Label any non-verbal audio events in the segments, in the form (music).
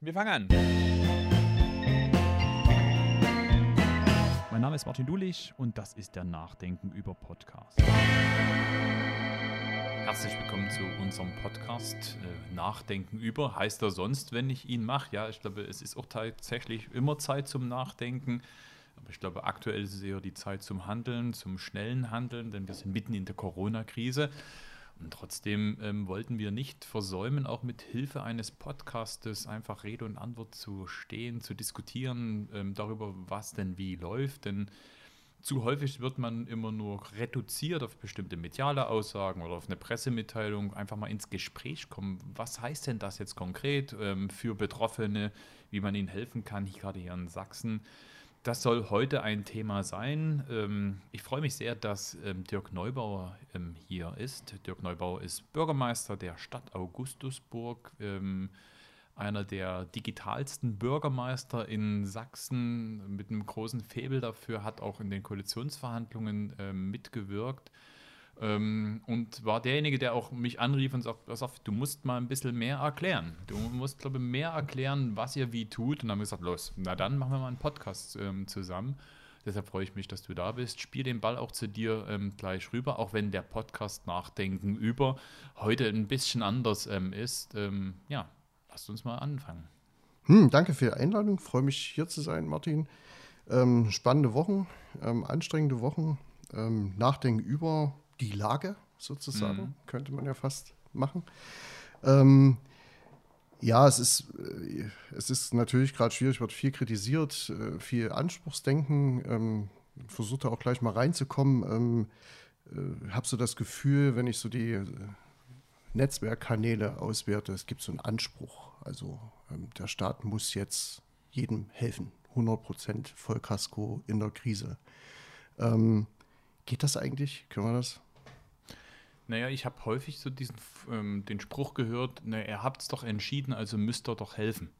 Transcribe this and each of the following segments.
Wir fangen an. Mein Name ist Martin Dulich und das ist der Nachdenken über Podcast. Herzlich willkommen zu unserem Podcast äh, Nachdenken über. Heißt er sonst, wenn ich ihn mache? Ja, ich glaube, es ist auch tatsächlich immer Zeit zum Nachdenken. Aber ich glaube, aktuell ist es eher die Zeit zum Handeln, zum schnellen Handeln, denn wir sind mitten in der Corona-Krise. Und trotzdem ähm, wollten wir nicht versäumen, auch mit Hilfe eines Podcastes einfach Rede und Antwort zu stehen, zu diskutieren ähm, darüber, was denn wie läuft. Denn zu häufig wird man immer nur reduziert auf bestimmte mediale Aussagen oder auf eine Pressemitteilung, einfach mal ins Gespräch kommen. Was heißt denn das jetzt konkret ähm, für Betroffene, wie man ihnen helfen kann, hier gerade hier in Sachsen? Das soll heute ein Thema sein. Ähm, ich freue mich sehr, dass ähm, Dirk Neubauer ähm, hier ist. Dirk Neubauer ist Bürgermeister der Stadt Augustusburg, einer der digitalsten Bürgermeister in Sachsen mit einem großen Faible dafür, hat auch in den Koalitionsverhandlungen mitgewirkt ähm, und war derjenige, der auch mich anrief und sagt, pass auf, du musst mal ein bisschen mehr erklären. Du musst, glaube ich, mehr erklären, was ihr wie tut. Und dann haben wir gesagt, los, na dann machen wir mal einen Podcast ähm, zusammen. Deshalb freue ich mich, dass du da bist. Spiel den Ball auch zu dir ähm, gleich rüber, auch wenn der Podcast Nachdenken über heute ein bisschen anders ähm, ist. Ähm, ja, lasst uns mal anfangen. Hm, danke für die Einladung. Freue mich hier zu sein, Martin. Ähm, spannende Wochen, anstrengende Wochen. Nachdenken über die Lage sozusagen, mhm. könnte man ja fast machen. Ähm, ja, es ist, äh, es ist natürlich gerade schwierig, wird viel kritisiert, äh, viel Anspruchsdenken. Ähm, Versuche da auch gleich mal reinzukommen. Ähm, äh, habe so das Gefühl, wenn ich so die äh, Netzwerkkanäle auswerte, es gibt so einen Anspruch. Also ähm, der Staat muss jetzt jedem helfen. 100 Prozent Vollkasko in der Krise. Ähm, geht das eigentlich? Können wir das? Naja, ich habe häufig so diesen, ähm, den Spruch gehört, na, ihr habt es doch entschieden, also müsst ihr doch helfen.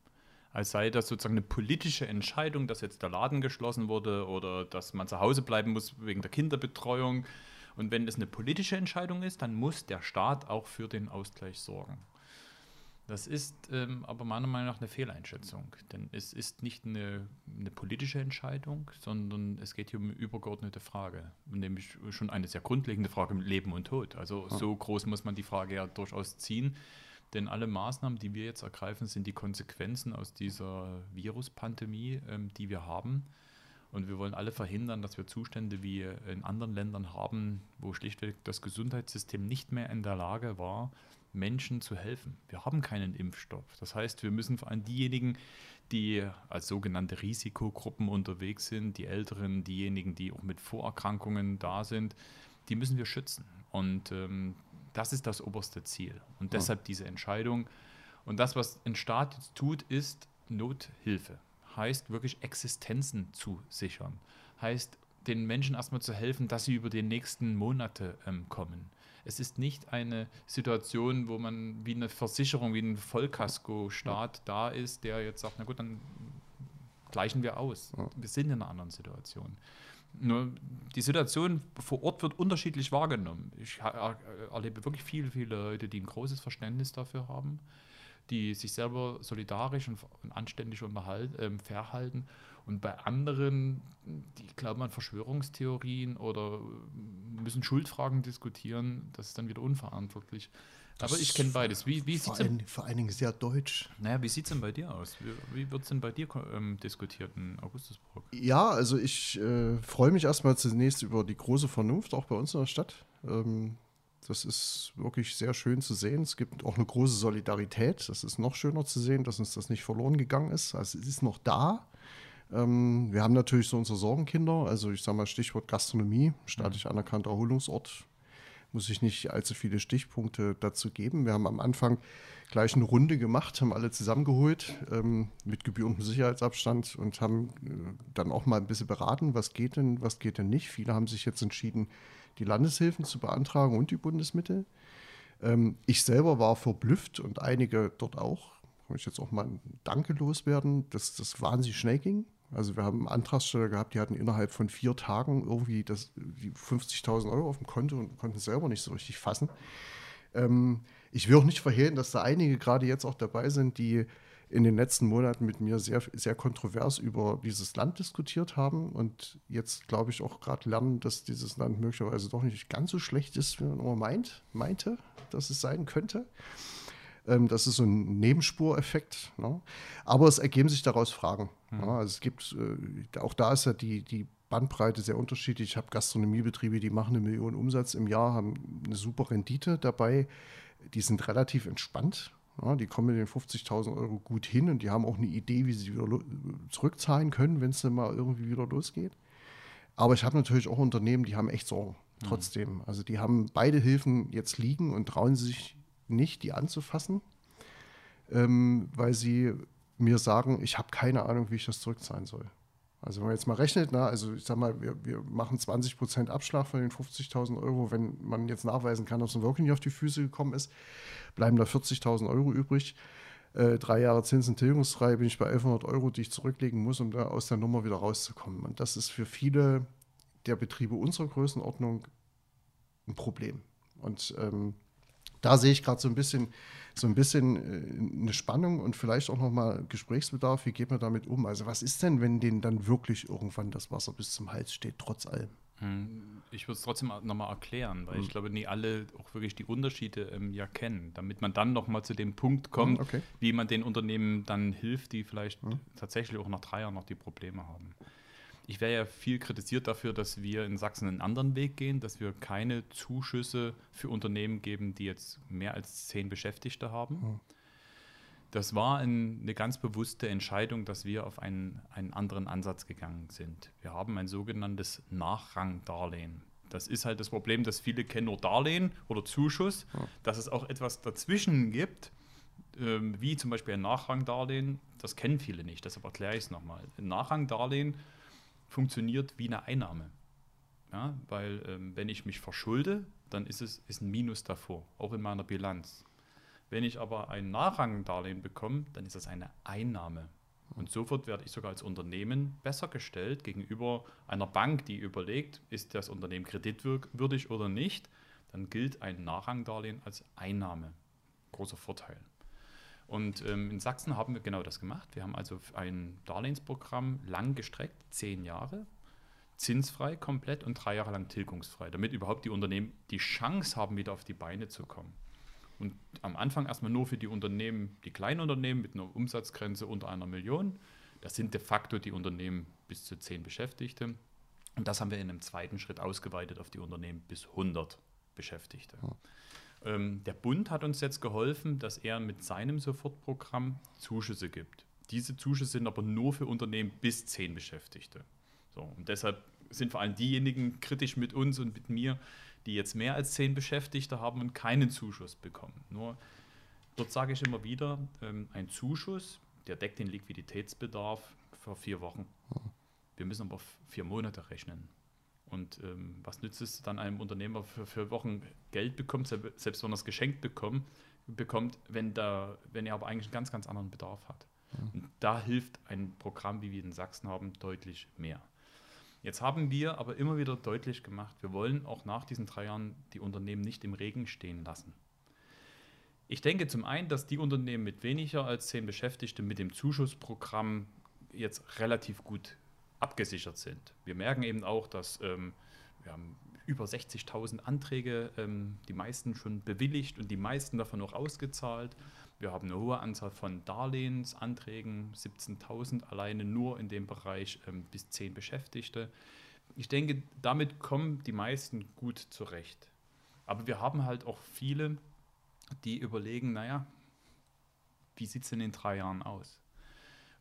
Als sei das sozusagen eine politische Entscheidung, dass jetzt der Laden geschlossen wurde oder dass man zu Hause bleiben muss wegen der Kinderbetreuung. Und wenn es eine politische Entscheidung ist, dann muss der Staat auch für den Ausgleich sorgen. Das ist ähm, aber meiner Meinung nach eine Fehleinschätzung, denn es ist nicht eine, eine, politische Entscheidung, sondern es geht hier um eine übergeordnete Frage, nämlich schon eine sehr grundlegende Frage mit Leben und Tod. Also ja. so groß muss man die Frage ja durchaus ziehen, denn alle Maßnahmen, die wir jetzt ergreifen, sind die Konsequenzen aus dieser Viruspandemie, ähm, die wir haben. Und wir wollen alle verhindern, dass wir Zustände wie in anderen Ländern haben, wo schlichtweg das Gesundheitssystem nicht mehr in der Lage war, Menschen zu helfen. Wir haben keinen Impfstoff. Das heißt, wir müssen vor allem diejenigen, die als sogenannte Risikogruppen unterwegs sind, die Älteren, diejenigen, die auch mit Vorerkrankungen da sind, die müssen wir schützen. Und ähm, das ist das oberste Ziel. Und deshalb diese Entscheidung. Und das, was ein Staat jetzt tut, ist Nothilfe. Heißt wirklich Existenzen zu sichern. Heißt den Menschen erstmal zu helfen, dass sie über die nächsten Monate ähm, kommen. Es ist nicht eine Situation, wo man wie eine Versicherung, wie ein Vollkasko-Staat da ist, der jetzt sagt, na gut, dann gleichen wir aus. Wir sind in einer anderen Situation. Nur die Situation vor Ort wird unterschiedlich wahrgenommen. Ich erlebe wirklich viele, viele Leute, die ein großes Verständnis dafür haben, die sich selber solidarisch und anständig äh, verhalten und bei anderen, die glauben an Verschwörungstheorien oder müssen Schuldfragen diskutieren, das ist dann wieder unverantwortlich. Das Aber ich kenne beides. Wie, wie vor, ein, vor allen Dingen sehr deutsch. Naja, wie sieht es denn bei dir aus? Wie, wie wird es denn bei dir ähm, diskutiert in Augustusburg? Ja, also ich äh, freue mich erstmal zunächst über die große Vernunft, auch bei uns in der Stadt. Ähm, das ist wirklich sehr schön zu sehen. Es gibt auch eine große Solidarität. Das ist noch schöner zu sehen, dass uns das nicht verloren gegangen ist. Also es ist noch da. Ähm, wir haben natürlich so unsere Sorgenkinder, also ich sage mal Stichwort Gastronomie, staatlich mhm. anerkannter Erholungsort. Muss ich nicht allzu viele Stichpunkte dazu geben. Wir haben am Anfang gleich eine Runde gemacht, haben alle zusammengeholt ähm, mit gebührendem Sicherheitsabstand und haben äh, dann auch mal ein bisschen beraten, was geht denn, was geht denn nicht. Viele haben sich jetzt entschieden, die Landeshilfen zu beantragen und die Bundesmittel. Ähm, ich selber war verblüfft und einige dort auch. Kann ich jetzt auch mal ein Danke loswerden, dass das wahnsinnig schnell ging. Also wir haben Antragsteller gehabt, die hatten innerhalb von vier Tagen irgendwie das, die 50.000 Euro auf dem Konto und konnten selber nicht so richtig fassen. Ähm, ich will auch nicht verhehlen, dass da einige gerade jetzt auch dabei sind, die in den letzten Monaten mit mir sehr, sehr kontrovers über dieses Land diskutiert haben und jetzt glaube ich auch gerade lernen, dass dieses Land möglicherweise doch nicht ganz so schlecht ist, wie man immer meint, meinte, dass es sein könnte. Ähm, das ist so ein Nebenspureffekt. Ne? Aber es ergeben sich daraus Fragen. Mhm. Ne? Also es gibt, äh, auch da ist ja die, die Bandbreite sehr unterschiedlich. Ich habe Gastronomiebetriebe, die machen eine Million Umsatz im Jahr, haben eine super Rendite dabei. Die sind relativ entspannt ja, die kommen mit den 50.000 Euro gut hin und die haben auch eine Idee, wie sie wieder zurückzahlen können, wenn es dann mal irgendwie wieder losgeht. Aber ich habe natürlich auch Unternehmen, die haben echt Sorgen. Mhm. Trotzdem. Also die haben beide Hilfen jetzt liegen und trauen sich nicht, die anzufassen, ähm, weil sie mir sagen, ich habe keine Ahnung, wie ich das zurückzahlen soll. Also wenn man jetzt mal rechnet, na, also ich sag mal, wir, wir machen 20 Prozent Abschlag von den 50.000 Euro, wenn man jetzt nachweisen kann, dass man wirklich nicht auf die Füße gekommen ist, bleiben da 40.000 Euro übrig. Äh, drei Jahre Zinsen tilgungsfrei bin ich bei 1100 Euro, die ich zurücklegen muss, um da aus der Nummer wieder rauszukommen. Und das ist für viele der Betriebe unserer Größenordnung ein Problem. Und ähm, da sehe ich gerade so ein bisschen, so ein bisschen äh, eine Spannung und vielleicht auch nochmal Gesprächsbedarf. Wie geht man damit um? Also, was ist denn, wenn denen dann wirklich irgendwann das Wasser bis zum Hals steht, trotz allem? Hm, ich würde es trotzdem nochmal erklären, weil mhm. ich glaube, nie alle auch wirklich die Unterschiede ähm, ja kennen, damit man dann nochmal zu dem Punkt kommt, mhm, okay. wie man den Unternehmen dann hilft, die vielleicht mhm. tatsächlich auch nach drei Jahren noch die Probleme haben. Ich wäre ja viel kritisiert dafür, dass wir in Sachsen einen anderen Weg gehen, dass wir keine Zuschüsse für Unternehmen geben, die jetzt mehr als zehn Beschäftigte haben. Hm. Das war ein, eine ganz bewusste Entscheidung, dass wir auf einen, einen anderen Ansatz gegangen sind. Wir haben ein sogenanntes Nachrangdarlehen. Das ist halt das Problem, dass viele kennen nur Darlehen oder Zuschuss, ja. dass es auch etwas dazwischen gibt, ähm, wie zum Beispiel ein Nachrangdarlehen. Das kennen viele nicht, deshalb erkläre ich es nochmal. Ein Nachrangdarlehen funktioniert wie eine Einnahme. Ja, weil ähm, wenn ich mich verschulde, dann ist es ist ein Minus davor, auch in meiner Bilanz. Wenn ich aber ein Nachrangdarlehen bekomme, dann ist das eine Einnahme. Und sofort werde ich sogar als Unternehmen besser gestellt gegenüber einer Bank, die überlegt, ist das Unternehmen kreditwürdig oder nicht. Dann gilt ein Nachrangdarlehen als Einnahme. Großer Vorteil. Und ähm, in Sachsen haben wir genau das gemacht. Wir haben also ein Darlehensprogramm lang gestreckt, zehn Jahre, zinsfrei komplett und drei Jahre lang tilgungsfrei, damit überhaupt die Unternehmen die Chance haben, wieder auf die Beine zu kommen. Und am Anfang erstmal nur für die Unternehmen, die kleinen Unternehmen mit einer Umsatzgrenze unter einer Million. Das sind de facto die Unternehmen bis zu zehn Beschäftigte. Und das haben wir in einem zweiten Schritt ausgeweitet auf die Unternehmen bis 100 Beschäftigte. Ja. Ähm, der Bund hat uns jetzt geholfen, dass er mit seinem Sofortprogramm Zuschüsse gibt. Diese Zuschüsse sind aber nur für Unternehmen bis zehn Beschäftigte. So, und deshalb sind vor allem diejenigen kritisch mit uns und mit mir, die jetzt mehr als zehn Beschäftigte haben und keinen Zuschuss bekommen. Nur dort sage ich immer wieder, ähm, ein Zuschuss, der deckt den Liquiditätsbedarf für vier Wochen. Wir müssen aber vier Monate rechnen. Und ähm, was nützt es dann einem Unternehmer für, für Wochen Geld bekommt, selbst wenn er es geschenkt bekommt, bekommt wenn, da, wenn er aber eigentlich einen ganz, ganz anderen Bedarf hat. Mhm. Und da hilft ein Programm, wie wir in Sachsen haben, deutlich mehr. Jetzt haben wir aber immer wieder deutlich gemacht, wir wollen auch nach diesen drei Jahren die Unternehmen nicht im Regen stehen lassen. Ich denke zum einen, dass die Unternehmen mit weniger als zehn Beschäftigten mit dem Zuschussprogramm jetzt relativ gut abgesichert sind. Wir merken eben auch, dass ähm, wir haben über 60.000 Anträge, ähm, die meisten schon bewilligt und die meisten davon auch ausgezahlt. Wir haben eine hohe Anzahl von Darlehensanträgen, 17.000 alleine nur in dem Bereich ähm, bis 10 Beschäftigte. Ich denke, damit kommen die meisten gut zurecht. Aber wir haben halt auch viele, die überlegen, naja, wie sieht es denn in drei Jahren aus?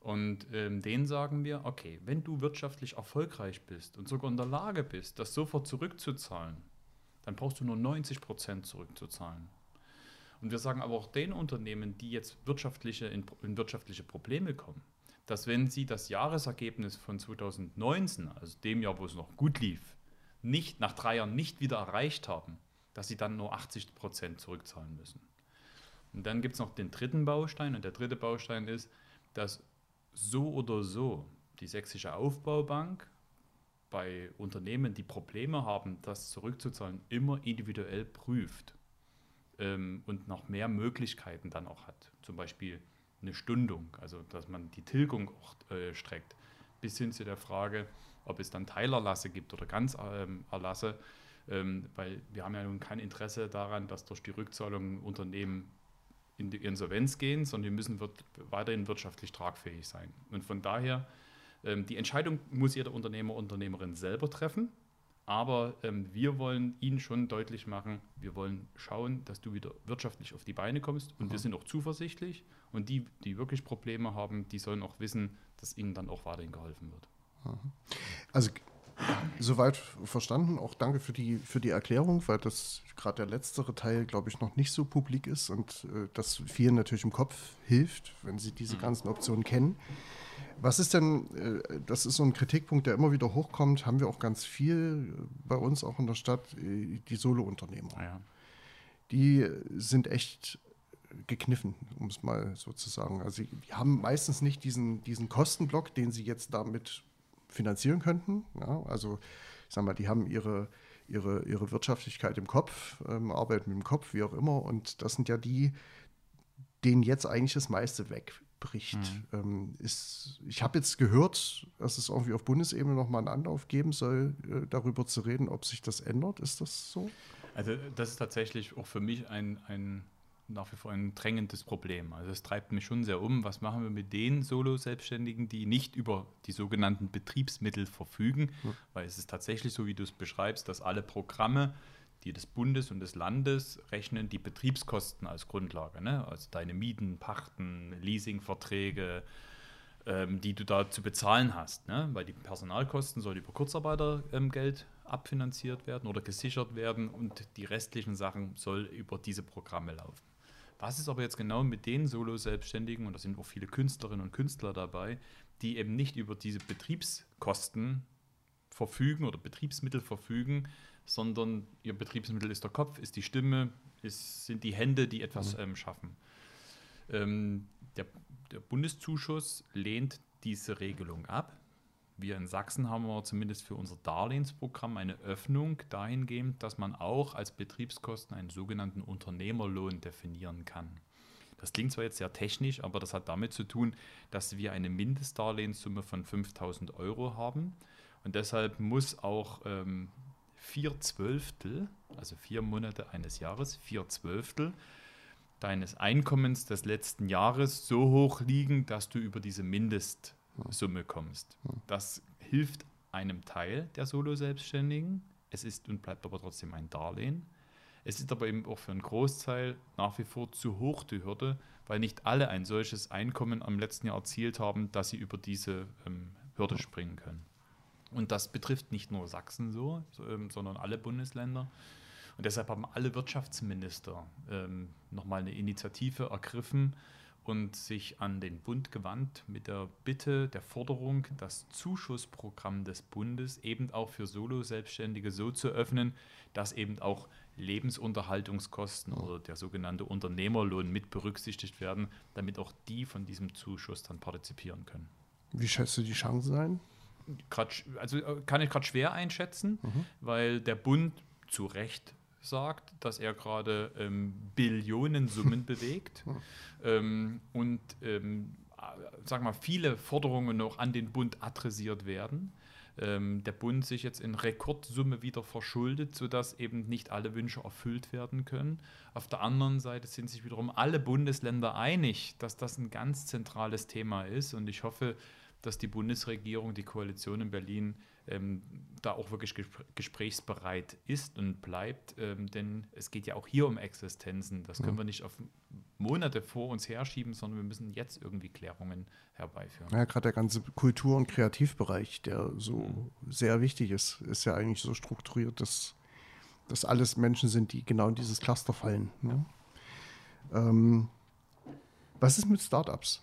Und ähm, denen sagen wir, okay, wenn du wirtschaftlich erfolgreich bist und sogar in der Lage bist, das sofort zurückzuzahlen, dann brauchst du nur 90 Prozent zurückzuzahlen. Und wir sagen aber auch den Unternehmen, die jetzt wirtschaftliche, in, in wirtschaftliche Probleme kommen, dass wenn sie das Jahresergebnis von 2019, also dem Jahr, wo es noch gut lief, nicht nach drei Jahren nicht wieder erreicht haben, dass sie dann nur 80 Prozent zurückzahlen müssen. Und dann gibt es noch den dritten Baustein und der dritte Baustein ist, dass so oder so die Sächsische Aufbaubank bei Unternehmen, die Probleme haben, das zurückzuzahlen, immer individuell prüft ähm, und noch mehr Möglichkeiten dann auch hat. Zum Beispiel eine Stundung, also dass man die Tilgung auch äh, streckt, bis hin zu der Frage, ob es dann Teilerlasse gibt oder Ganzerlasse, ähm, weil wir haben ja nun kein Interesse daran, dass durch die Rückzahlung Unternehmen in die Insolvenz gehen, sondern die müssen wird, weiterhin wirtschaftlich tragfähig sein. Und von daher, ähm, die Entscheidung muss jeder Unternehmer, Unternehmerin selber treffen. Aber ähm, wir wollen Ihnen schon deutlich machen, wir wollen schauen, dass du wieder wirtschaftlich auf die Beine kommst. Und mhm. wir sind auch zuversichtlich. Und die, die wirklich Probleme haben, die sollen auch wissen, dass ihnen dann auch weiterhin geholfen wird. Mhm. Also Soweit verstanden. Auch danke für die, für die Erklärung, weil das gerade der letztere Teil, glaube ich, noch nicht so publik ist und äh, das vielen natürlich im Kopf hilft, wenn sie diese mhm. ganzen Optionen kennen. Was ist denn, äh, das ist so ein Kritikpunkt, der immer wieder hochkommt, haben wir auch ganz viel bei uns auch in der Stadt, äh, die Solo-Unternehmer. Ah ja. Die sind echt gekniffen, um es mal so zu sagen. Also die haben meistens nicht diesen, diesen Kostenblock, den sie jetzt damit finanzieren könnten. Ja, also ich sag mal, die haben ihre, ihre, ihre Wirtschaftlichkeit im Kopf, ähm, arbeiten mit dem Kopf, wie auch immer. Und das sind ja die, denen jetzt eigentlich das meiste wegbricht. Mhm. Ähm, ist, ich habe jetzt gehört, dass es irgendwie auf Bundesebene nochmal einen Anlauf geben soll, äh, darüber zu reden, ob sich das ändert. Ist das so? Also das ist tatsächlich auch für mich ein, ein nach wie vor ein drängendes Problem. Also es treibt mich schon sehr um. Was machen wir mit den Solo-Selbstständigen, die nicht über die sogenannten Betriebsmittel verfügen? Mhm. Weil es ist tatsächlich so, wie du es beschreibst, dass alle Programme, die des Bundes und des Landes rechnen, die Betriebskosten als Grundlage. Ne? Also deine Mieten, Pachten, Leasingverträge, ähm, die du da zu bezahlen hast. Ne? Weil die Personalkosten soll über Kurzarbeitergeld ähm, abfinanziert werden oder gesichert werden und die restlichen Sachen soll über diese Programme laufen. Was ist aber jetzt genau mit den Solo-Selbstständigen, und da sind auch viele Künstlerinnen und Künstler dabei, die eben nicht über diese Betriebskosten verfügen oder Betriebsmittel verfügen, sondern ihr Betriebsmittel ist der Kopf, ist die Stimme, ist, sind die Hände, die etwas mhm. ähm, schaffen. Ähm, der, der Bundeszuschuss lehnt diese Regelung ab wir in Sachsen haben wir zumindest für unser Darlehensprogramm eine Öffnung dahingehend, dass man auch als Betriebskosten einen sogenannten Unternehmerlohn definieren kann. Das klingt zwar jetzt sehr technisch, aber das hat damit zu tun, dass wir eine Mindestdarlehenssumme von 5000 Euro haben und deshalb muss auch ähm, vier Zwölftel, also vier Monate eines Jahres, vier Zwölftel deines Einkommens des letzten Jahres so hoch liegen, dass du über diese Mindest Summe kommst. Das hilft einem Teil der Solo-Selbstständigen. Es ist und bleibt aber trotzdem ein Darlehen. Es ist aber eben auch für einen Großteil nach wie vor zu hoch die Hürde, weil nicht alle ein solches Einkommen am letzten Jahr erzielt haben, dass sie über diese ähm, Hürde springen können. Und das betrifft nicht nur Sachsen so, ähm, sondern alle Bundesländer. Und deshalb haben alle Wirtschaftsminister ähm, nochmal eine Initiative ergriffen, und sich an den Bund gewandt mit der Bitte, der Forderung, das Zuschussprogramm des Bundes eben auch für Solo-Selbstständige so zu öffnen, dass eben auch Lebensunterhaltungskosten oder der sogenannte Unternehmerlohn mit berücksichtigt werden, damit auch die von diesem Zuschuss dann partizipieren können. Wie schätzt du die Chancen ein? Grad, also äh, kann ich gerade schwer einschätzen, mhm. weil der Bund zu Recht sagt, dass er gerade ähm, Billionensummen (laughs) bewegt ähm, und ähm, sag mal, viele Forderungen noch an den Bund adressiert werden. Ähm, der Bund sich jetzt in Rekordsumme wieder verschuldet, sodass eben nicht alle Wünsche erfüllt werden können. Auf der anderen Seite sind sich wiederum alle Bundesländer einig, dass das ein ganz zentrales Thema ist. Und ich hoffe, dass die Bundesregierung, die Koalition in Berlin ähm, da auch wirklich gesprächsbereit ist und bleibt. Ähm, denn es geht ja auch hier um Existenzen. Das können mhm. wir nicht auf Monate vor uns herschieben, sondern wir müssen jetzt irgendwie Klärungen herbeiführen. Ja, gerade der ganze Kultur- und Kreativbereich, der so mhm. sehr wichtig ist, ist ja eigentlich so strukturiert, dass das alles Menschen sind, die genau in dieses Cluster fallen. Ne? Ähm, was ist mit Startups?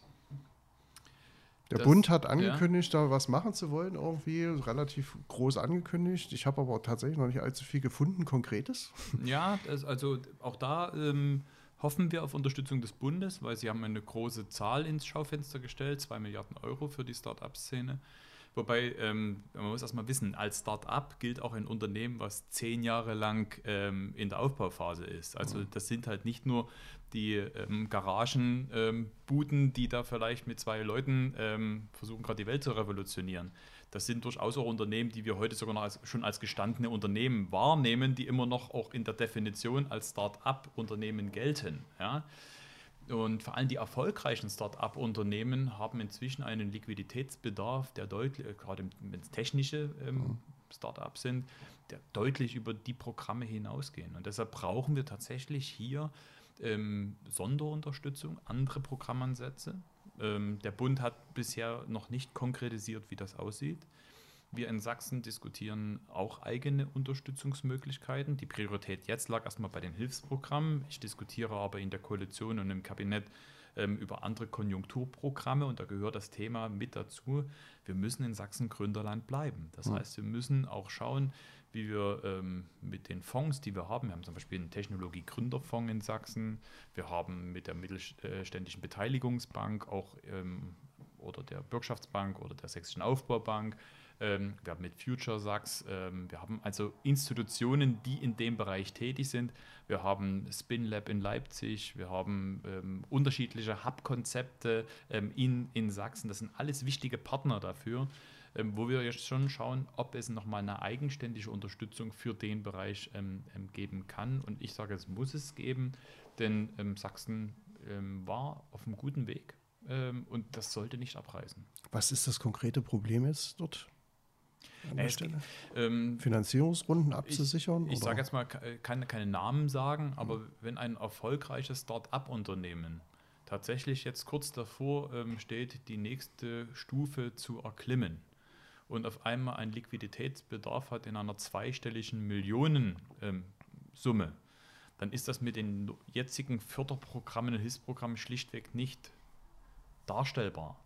Der das, Bund hat angekündigt, ja. da was machen zu wollen, irgendwie relativ groß angekündigt. Ich habe aber tatsächlich noch nicht allzu viel gefunden, Konkretes. (laughs) Ja, das, also auch da ähm, hoffen wir auf Unterstützung des Bundes, weil sie haben eine große Zahl ins Schaufenster gestellt, zwei Milliarden Euro für die Start-up-Szene. Wobei, ähm, man muss erstmal wissen, als Start-up gilt auch ein Unternehmen, was zehn Jahre lang ähm, in der Aufbauphase ist. Also mhm. das sind halt nicht nur die ähm, Garagenbuden, ähm, die da vielleicht mit zwei Leuten ähm, versuchen, gerade die Welt zu revolutionieren. Das sind durchaus auch Unternehmen, die wir heute sogar als, schon als gestandene Unternehmen wahrnehmen, die immer noch auch in der Definition als Start-up-Unternehmen gelten. Ja? Und vor allem die erfolgreichen Start-up-Unternehmen haben inzwischen einen Liquiditätsbedarf, der deutlich, äh, gerade wenn es technische ähm, mhm. Start-ups sind, der deutlich über die Programme hinausgehen. Und deshalb brauchen wir tatsächlich hier ähm, Sonderunterstützung, andere Programmansätze. Ähm, der Bund hat bisher noch nicht konkretisiert, wie das aussieht. Wir in Sachsen diskutieren auch eigene Unterstützungsmöglichkeiten. Die Priorität jetzt lag erstmal bei den Hilfsprogrammen. Ich diskutiere aber in der Koalition und im Kabinett ähm, über andere Konjunkturprogramme und da gehört das Thema mit dazu. Wir müssen in Sachsen Gründerland bleiben. Das mhm. heißt, wir müssen auch schauen, wie wir ähm, mit den Fonds, die wir haben, wir haben zum Beispiel einen Technologie-Gründerfonds in Sachsen, wir haben mit der Mittelständischen Beteiligungsbank auch ähm, oder der Bürgschaftsbank oder der Sächsischen Aufbaubank ähm, wir haben mit Future Sachs, ähm, wir haben also Institutionen, die in dem Bereich tätig sind. Wir haben SpinLab in Leipzig, wir haben ähm, unterschiedliche Hub-Konzepte ähm, in, in Sachsen. Das sind alles wichtige Partner dafür, ähm, wo wir jetzt schon schauen, ob es nochmal eine eigenständige Unterstützung für den Bereich ähm, geben kann. Und ich sage, es muss es geben, denn Sachsen war auf einem guten Weg. und das sollte nicht abreißen. Was ist das konkrete Problem jetzt dort? Äh, ähm, Finanzierungsrunden abzusichern? Ich, ich sage jetzt mal, kann keine Namen sagen, aber mhm. wenn ein erfolgreiches Start-up-Unternehmen tatsächlich jetzt kurz davor ähm, steht, die nächste Stufe zu erklimmen und auf einmal einen Liquiditätsbedarf hat in einer zweistelligen Millionensumme, ähm, dann ist das mit den jetzigen Förderprogrammen und Hilfsprogrammen schlichtweg nicht darstellbar.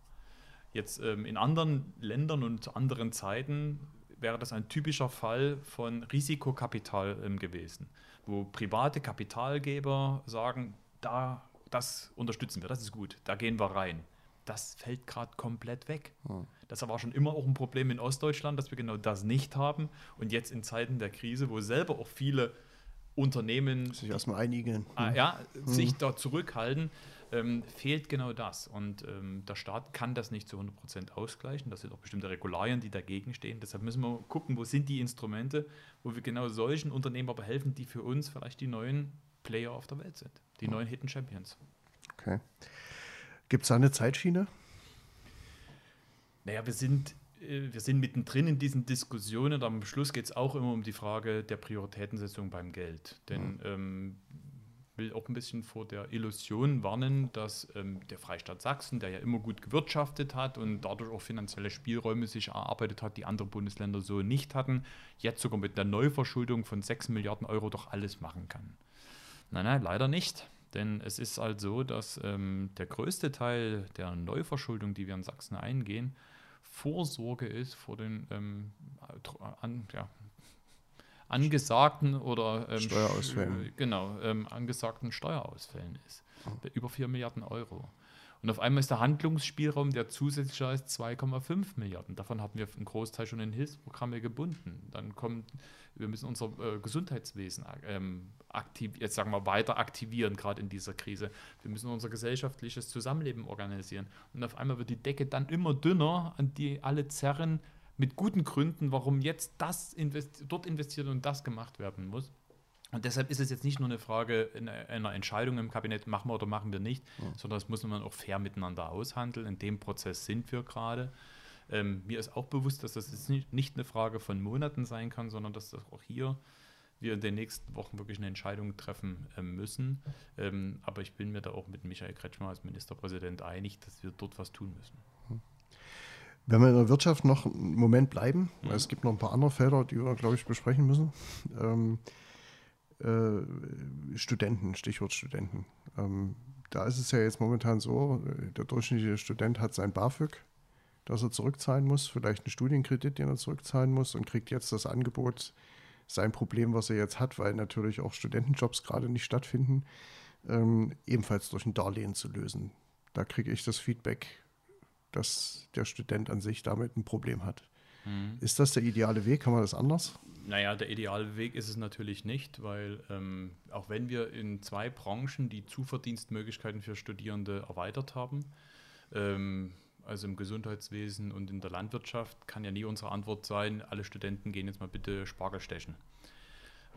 Jetzt ähm, in anderen Ländern und zu anderen Zeiten wäre das ein typischer Fall von Risikokapital ähm, gewesen, wo private Kapitalgeber sagen, da, das unterstützen wir, das ist gut, da gehen wir rein. Das fällt gerade komplett weg. Hm. Das war schon immer auch ein Problem in Ostdeutschland, dass wir genau das nicht haben. Und jetzt in Zeiten der Krise, wo selber auch viele Unternehmen sich erstmal einigen, ah, ja, hm. sich da zurückhalten, ähm, fehlt genau das. Und ähm, der Staat kann das nicht zu 100% ausgleichen. Das sind auch bestimmte Regularien, die dagegen stehen. Deshalb müssen wir gucken, wo sind die Instrumente, wo wir genau solchen Unternehmen aber helfen, die für uns vielleicht die neuen Player auf der Welt sind, die mhm. neuen Hidden Champions. Okay. Gibt es da eine Zeitschiene? Naja, wir sind äh, wir sind mittendrin in diesen Diskussionen. Am Schluss geht es auch immer um die Frage der Prioritätensetzung beim Geld. Denn mhm. ähm, will auch ein bisschen vor der Illusion warnen, dass ähm, der Freistaat Sachsen, der ja immer gut gewirtschaftet hat und dadurch auch finanzielle Spielräume sich erarbeitet hat, die andere Bundesländer so nicht hatten, jetzt sogar mit der Neuverschuldung von 6 Milliarden Euro doch alles machen kann. Nein, nein, leider nicht. Denn es ist halt so, dass ähm, der größte Teil der Neuverschuldung, die wir in Sachsen eingehen, Vorsorge ist vor den ähm, an, ja, angesagten oder ähm, Steuerausfällen. Genau, ähm, angesagten Steuerausfällen ist. Mhm. Über 4 Milliarden Euro. Und auf einmal ist der Handlungsspielraum, der zusätzlich ist, 2,5 Milliarden. Davon haben wir einen Großteil schon in Hilfsprogramme gebunden. Dann kommt, wir müssen unser äh, Gesundheitswesen ähm, aktiv, jetzt sagen wir weiter aktivieren, gerade in dieser Krise. Wir müssen unser gesellschaftliches Zusammenleben organisieren. Und auf einmal wird die Decke dann immer dünner, an die alle zerren, mit guten Gründen, warum jetzt das investi dort investiert und das gemacht werden muss. Und deshalb ist es jetzt nicht nur eine Frage einer Entscheidung im Kabinett, machen wir oder machen wir nicht, ja. sondern das muss man auch fair miteinander aushandeln. In dem Prozess sind wir gerade. Ähm, mir ist auch bewusst, dass das jetzt nicht, nicht eine Frage von Monaten sein kann, sondern dass das auch hier wir in den nächsten Wochen wirklich eine Entscheidung treffen äh, müssen. Ähm, aber ich bin mir da auch mit Michael Kretschmer als Ministerpräsident einig, dass wir dort was tun müssen. Wenn wir in der Wirtschaft noch einen Moment bleiben, mhm. es gibt noch ein paar andere Felder, die wir, glaube ich, besprechen müssen. Ähm, äh, Studenten, Stichwort Studenten. Ähm, da ist es ja jetzt momentan so, der durchschnittliche Student hat sein BAföG, das er zurückzahlen muss, vielleicht einen Studienkredit, den er zurückzahlen muss und kriegt jetzt das Angebot, sein Problem, was er jetzt hat, weil natürlich auch Studentenjobs gerade nicht stattfinden, ähm, ebenfalls durch ein Darlehen zu lösen. Da kriege ich das Feedback dass der Student an sich damit ein Problem hat. Mhm. Ist das der ideale Weg? Kann man das anders? Naja, der ideale Weg ist es natürlich nicht, weil ähm, auch wenn wir in zwei Branchen die Zuverdienstmöglichkeiten für Studierende erweitert haben, ähm, also im Gesundheitswesen und in der Landwirtschaft, kann ja nie unsere Antwort sein, alle Studenten gehen jetzt mal bitte Spargel stechen.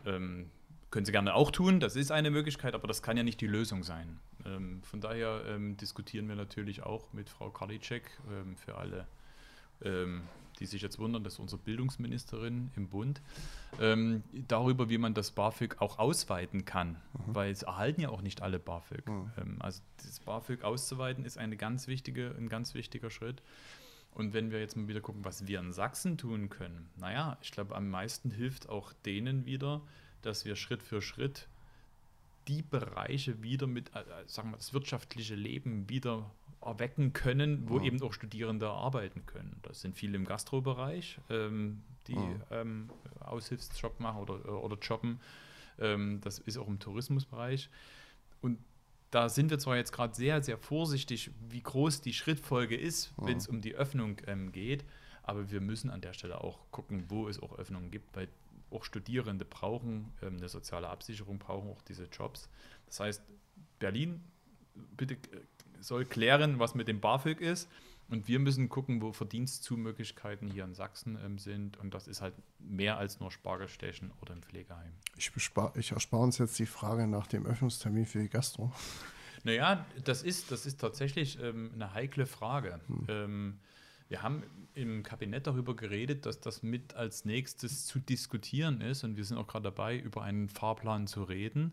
Ähm, können sie gerne auch tun, das ist eine Möglichkeit, aber das kann ja nicht die Lösung sein. Ähm, von daher ähm, diskutieren wir natürlich auch mit Frau Karliczek ähm, für alle ähm, die sich jetzt wundern, das ist unsere Bildungsministerin im Bund, ähm, darüber, wie man das BAföG auch ausweiten kann, mhm. weil es erhalten ja auch nicht alle BAföG. Mhm. Ähm, also das BAföG auszuweiten ist eine ganz wichtige, ein ganz wichtiger Schritt. Und wenn wir jetzt mal wieder gucken, was wir in Sachsen tun können, naja, ich glaube, am meisten hilft auch denen wieder, dass wir Schritt für Schritt die Bereiche wieder mit, äh, sagen wir, das wirtschaftliche Leben wieder erwecken können, wo ja. eben auch Studierende arbeiten können. Das sind viele im Gastrobereich, ähm, die ja. ähm, Aushilfsjob machen oder, oder jobben. Ähm, das ist auch im Tourismusbereich. Und da sind wir zwar jetzt gerade sehr, sehr vorsichtig, wie groß die Schrittfolge ist, ja. wenn es um die Öffnung ähm, geht, aber wir müssen an der Stelle auch gucken, wo es auch Öffnungen gibt, weil auch Studierende brauchen ähm, eine soziale Absicherung, brauchen auch diese Jobs. Das heißt, Berlin, bitte soll klären, was mit dem BAföG ist. Und wir müssen gucken, wo Verdienstzumöglichkeiten hier in Sachsen ähm, sind. Und das ist halt mehr als nur Spargelstechen oder im Pflegeheim. Ich, bespar, ich erspare uns jetzt die Frage nach dem Öffnungstermin für die Gastro. Naja, das ist, das ist tatsächlich ähm, eine heikle Frage. Hm. Ähm, wir haben im Kabinett darüber geredet, dass das mit als nächstes zu diskutieren ist. Und wir sind auch gerade dabei, über einen Fahrplan zu reden.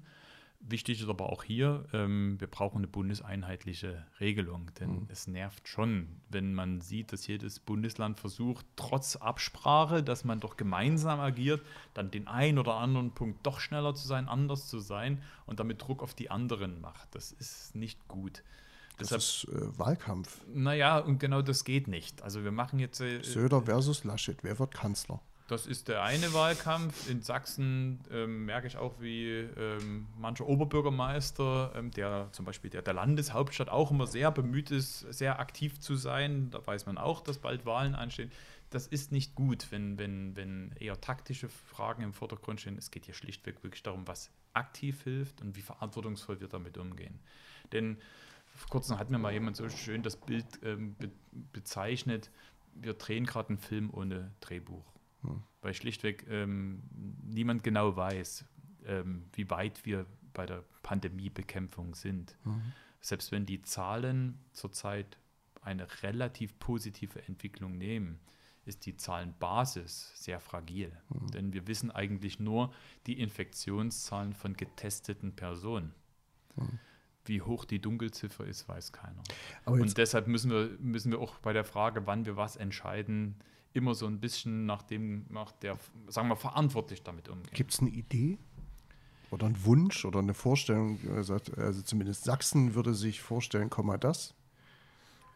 Wichtig ist aber auch hier, ähm, wir brauchen eine bundeseinheitliche Regelung, denn mhm. es nervt schon, wenn man sieht, dass jedes Bundesland versucht, trotz Absprache, dass man doch gemeinsam agiert, dann den einen oder anderen Punkt doch schneller zu sein, anders zu sein und damit Druck auf die anderen macht. Das ist nicht gut. Das Deshalb, ist äh, Wahlkampf. Naja, und genau das geht nicht. Also wir machen jetzt. Äh, Söder versus Laschet, wer wird Kanzler? Das ist der eine Wahlkampf. In Sachsen ähm, merke ich auch, wie ähm, mancher Oberbürgermeister, ähm, der zum Beispiel der, der Landeshauptstadt auch immer sehr bemüht ist, sehr aktiv zu sein. Da weiß man auch, dass bald Wahlen anstehen. Das ist nicht gut, wenn, wenn, wenn eher taktische Fragen im Vordergrund stehen. Es geht hier schlichtweg wirklich darum, was aktiv hilft und wie verantwortungsvoll wir damit umgehen. Denn vor kurzem hat mir mal jemand so schön das Bild ähm, be bezeichnet, wir drehen gerade einen Film ohne Drehbuch. Hm. Weil schlichtweg ähm, niemand genau weiß, ähm, wie weit wir bei der Pandemiebekämpfung sind. Mhm. Selbst wenn die Zahlen zurzeit eine relativ positive Entwicklung nehmen, ist die Zahlenbasis sehr fragil. Mhm. Denn wir wissen eigentlich nur die Infektionszahlen von getesteten Personen. Mhm. Wie hoch die Dunkelziffer ist, weiß keiner. Und deshalb müssen wir, müssen wir auch bei der Frage, wann wir was entscheiden, immer so ein bisschen nach dem, nach der, sagen wir, verantwortlich damit umgehen. Gibt es eine Idee oder einen Wunsch oder eine Vorstellung? Also, zumindest Sachsen würde sich vorstellen, komm mal das.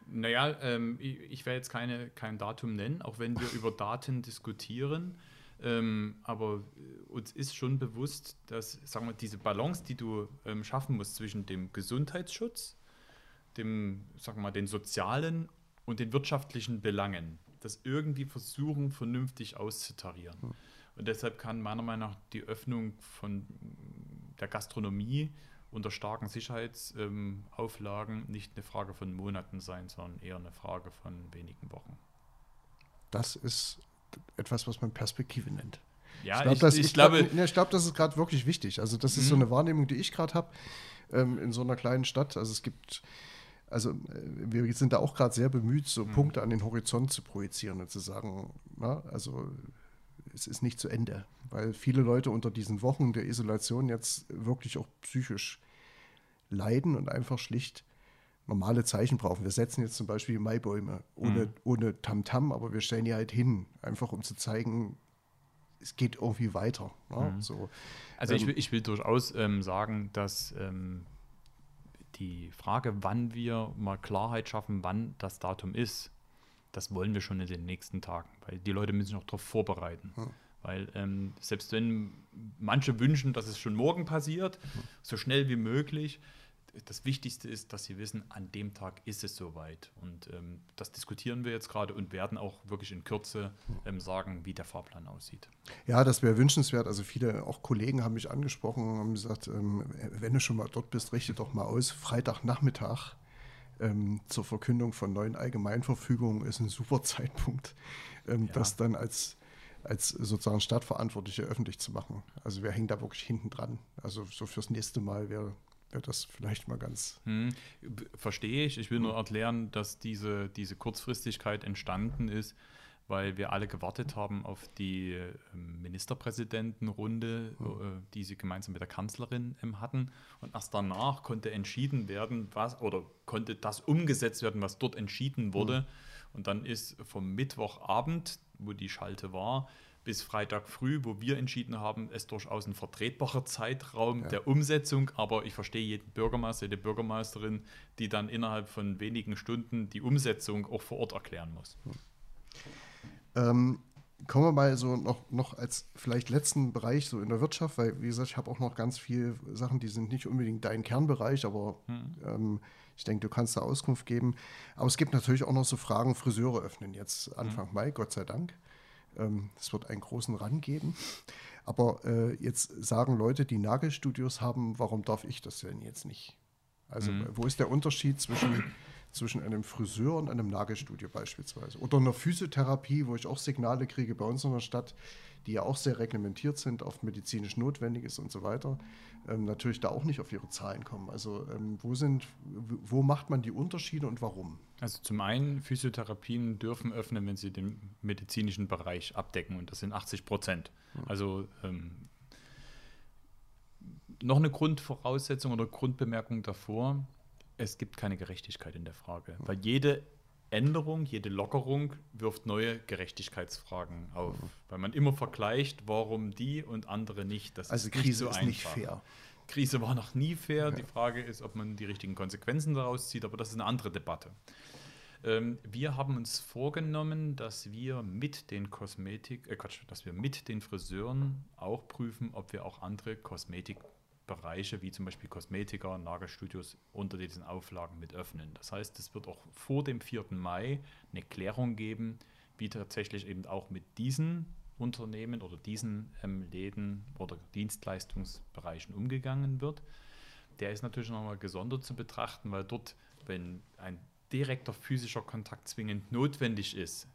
Naja, ähm, ich, ich werde jetzt keine, kein Datum nennen, auch wenn wir über Daten diskutieren. Ähm, aber uns ist schon bewusst, dass, sagen wir, diese Balance, die du ähm, schaffen musst zwischen dem Gesundheitsschutz, dem, sagen wir mal, den sozialen und den wirtschaftlichen Belangen, das irgendwie versuchen, vernünftig auszutarieren. Hm. Und deshalb kann meiner Meinung nach die Öffnung von der Gastronomie unter starken Sicherheitsauflagen ähm, nicht eine Frage von Monaten sein, sondern eher eine Frage von wenigen Wochen. Das ist etwas, was man Perspektive nennt. Ja, ich, glaub, ich, das, ich, glaube, glaub, ne, ich glaube, das ist gerade wirklich wichtig. Also das ist so mhm. eine Wahrnehmung, die ich gerade habe ähm, in so einer kleinen Stadt. Also es gibt also äh, wir sind da auch gerade sehr bemüht, so mhm. Punkte an den Horizont zu projizieren und zu sagen, na, also es ist nicht zu Ende, weil viele Leute unter diesen Wochen der Isolation jetzt wirklich auch psychisch leiden und einfach schlicht normale Zeichen brauchen. Wir setzen jetzt zum Beispiel Maibäume ohne, mhm. ohne Tamtam, aber wir stellen die halt hin, einfach um zu zeigen, es geht irgendwie weiter. Ne? Mhm. So, also ähm, ich, will, ich will durchaus ähm, sagen, dass ähm, die Frage, wann wir mal Klarheit schaffen, wann das Datum ist, das wollen wir schon in den nächsten Tagen, weil die Leute müssen sich auch darauf vorbereiten. Hm. Weil ähm, selbst wenn manche wünschen, dass es schon morgen passiert, hm. so schnell wie möglich, das Wichtigste ist, dass sie wissen, an dem Tag ist es soweit. Und ähm, das diskutieren wir jetzt gerade und werden auch wirklich in Kürze ähm, sagen, wie der Fahrplan aussieht. Ja, das wäre wünschenswert. Also viele, auch Kollegen haben mich angesprochen und haben gesagt, ähm, wenn du schon mal dort bist, richte doch mal aus, Freitagnachmittag ähm, zur Verkündung von neuen Allgemeinverfügungen ist ein super Zeitpunkt, ähm, ja. das dann als als sozusagen Stadtverantwortliche öffentlich zu machen. Also wir hängen da wirklich hinten dran. Also so fürs nächste Mal wäre ja, das vielleicht mal ganz. Hm, verstehe ich. Ich will nur erklären, dass diese, diese Kurzfristigkeit entstanden ist, weil wir alle gewartet haben auf die ähm, Ministerpräsidentenrunde, hm. Äh, die sie gemeinsam mit der Kanzlerin ähm, hatten. Und erst danach konnte entschieden werden, was oder konnte das umgesetzt werden, was dort entschieden wurde. Hm. Und dann ist vom Mittwochabend, wo die Schalte war, bis Freitag früh, wo wir entschieden haben, ist durchaus ein vertretbarer Zeitraum ja. der Umsetzung. Aber ich verstehe jeden Bürgermeister, jede Bürgermeisterin, die dann innerhalb von wenigen Stunden die Umsetzung auch vor Ort erklären muss. Hm. Ähm, kommen wir mal so noch, noch als vielleicht letzten Bereich so in der Wirtschaft, weil wie gesagt, ich habe auch noch ganz viele Sachen, die sind nicht unbedingt dein Kernbereich, aber hm. ähm, ich denke, du kannst da Auskunft geben. Aber es gibt natürlich auch noch so Fragen, Friseure öffnen jetzt Anfang hm. Mai, Gott sei Dank. Ähm, es wird einen großen Run geben. Aber äh, jetzt sagen Leute, die Nagelstudios haben, warum darf ich das denn jetzt nicht? Also mhm. wo ist der Unterschied zwischen, zwischen einem Friseur und einem Nagelstudio beispielsweise? Oder einer Physiotherapie, wo ich auch Signale kriege bei uns in der Stadt, die ja auch sehr reglementiert sind, oft medizinisch notwendig ist und so weiter, ähm, natürlich da auch nicht auf ihre Zahlen kommen. Also ähm, wo sind, wo macht man die Unterschiede und warum? Also zum einen, Physiotherapien dürfen öffnen, wenn sie den medizinischen Bereich abdecken und das sind 80 Prozent. Also ähm, noch eine Grundvoraussetzung oder Grundbemerkung davor, es gibt keine Gerechtigkeit in der Frage, weil jede Änderung, jede Lockerung wirft neue Gerechtigkeitsfragen auf, weil man immer vergleicht, warum die und andere nicht. Das also ist Krise nicht so ist einfach. nicht fair. Krise war noch nie fair. Ja. Die Frage ist, ob man die richtigen Konsequenzen daraus zieht, aber das ist eine andere Debatte. Ähm, wir haben uns vorgenommen, dass wir mit den Kosmetik, äh Quatsch, dass wir mit den Friseuren auch prüfen, ob wir auch andere Kosmetikbereiche, wie zum Beispiel Kosmetiker, Nagelstudios, unter diesen Auflagen mit öffnen. Das heißt, es wird auch vor dem 4. Mai eine Klärung geben, wie tatsächlich eben auch mit diesen Unternehmen oder diesen ähm, Läden oder Dienstleistungsbereichen umgegangen wird. Der ist natürlich nochmal gesondert zu betrachten, weil dort, wenn ein direkter physischer Kontakt zwingend notwendig ist,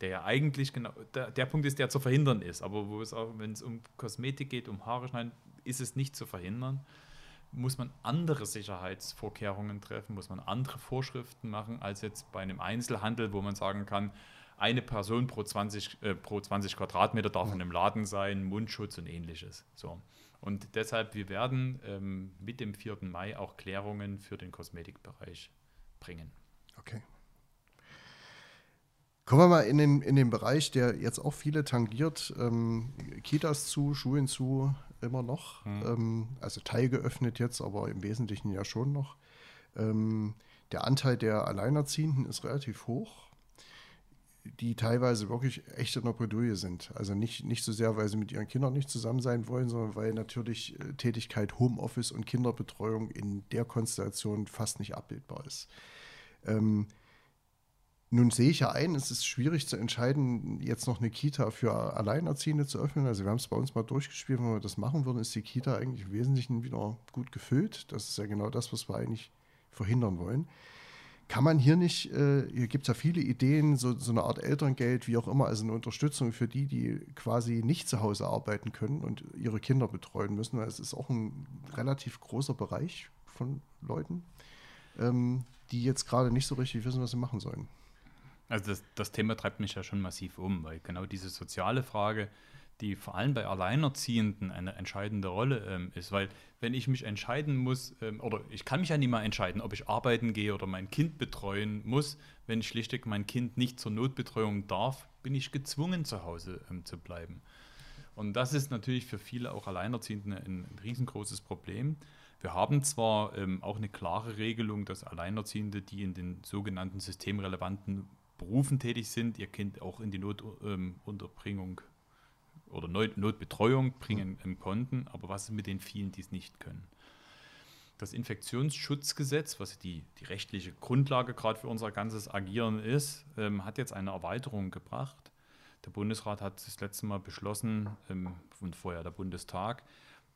der ja eigentlich genau der, der Punkt ist, der zu verhindern ist, aber wo es auch, wenn es um Kosmetik geht, um Haare schneiden, ist es nicht zu verhindern. Muss man andere Sicherheitsvorkehrungen treffen, muss man andere Vorschriften machen, als jetzt bei einem Einzelhandel, wo man sagen kann, eine Person pro 20, äh, pro 20 Quadratmeter darf in einem Laden sein, Mundschutz und ähnliches. So. Und deshalb, wir werden ähm, mit dem 4. Mai auch Klärungen für den Kosmetikbereich bringen. Okay. Kommen wir mal in den, in den Bereich, der jetzt auch viele tangiert. Ähm, Kitas zu, Schulen zu, immer noch. Mhm. Ähm, also teilgeöffnet jetzt, aber im Wesentlichen ja schon noch. Ähm, der Anteil der Alleinerziehenden ist relativ hoch die teilweise wirklich echt in der Bredouille sind. Also nicht, nicht so sehr, weil sie mit ihren Kindern nicht zusammen sein wollen, sondern weil natürlich äh, Tätigkeit Homeoffice und Kinderbetreuung in der Konstellation fast nicht abbildbar ist. Ähm, nun sehe ich ja ein, es ist schwierig zu entscheiden, jetzt noch eine Kita für Alleinerziehende zu öffnen. Also wir haben es bei uns mal durchgespielt, wenn wir das machen würden, ist die Kita eigentlich im Wesentlichen wieder gut gefüllt. Das ist ja genau das, was wir eigentlich verhindern wollen. Kann man hier nicht, äh, hier gibt es ja viele Ideen, so, so eine Art Elterngeld, wie auch immer, also eine Unterstützung für die, die quasi nicht zu Hause arbeiten können und ihre Kinder betreuen müssen, weil es ist auch ein relativ großer Bereich von Leuten, ähm, die jetzt gerade nicht so richtig wissen, was sie machen sollen. Also das, das Thema treibt mich ja schon massiv um, weil genau diese soziale Frage, die vor allem bei Alleinerziehenden eine entscheidende Rolle ähm, ist. Weil wenn ich mich entscheiden muss, ähm, oder ich kann mich ja nicht mal entscheiden, ob ich arbeiten gehe oder mein Kind betreuen muss, wenn ich schlichtweg mein Kind nicht zur Notbetreuung darf, bin ich gezwungen zu Hause ähm, zu bleiben. Und das ist natürlich für viele auch Alleinerziehende ein, ein riesengroßes Problem. Wir haben zwar ähm, auch eine klare Regelung, dass Alleinerziehende, die in den sogenannten systemrelevanten Berufen tätig sind, ihr Kind auch in die Notunterbringung ähm, oder Notbetreuung bringen mhm. konnten, aber was ist mit den vielen, die es nicht können? das Infektionsschutzgesetz, was die, die rechtliche Grundlage gerade für unser ganzes Agieren ist, ähm, hat jetzt eine Erweiterung gebracht. Der Bundesrat hat das letzte Mal beschlossen, ähm, und vorher der Bundestag,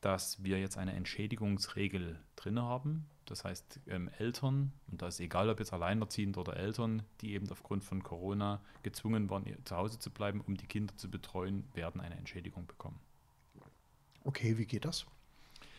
dass wir jetzt eine Entschädigungsregel drin haben. Das heißt, ähm, Eltern, und da ist egal, ob jetzt alleinerziehend oder Eltern, die eben aufgrund von Corona gezwungen waren, zu Hause zu bleiben, um die Kinder zu betreuen, werden eine Entschädigung bekommen. Okay, wie geht das?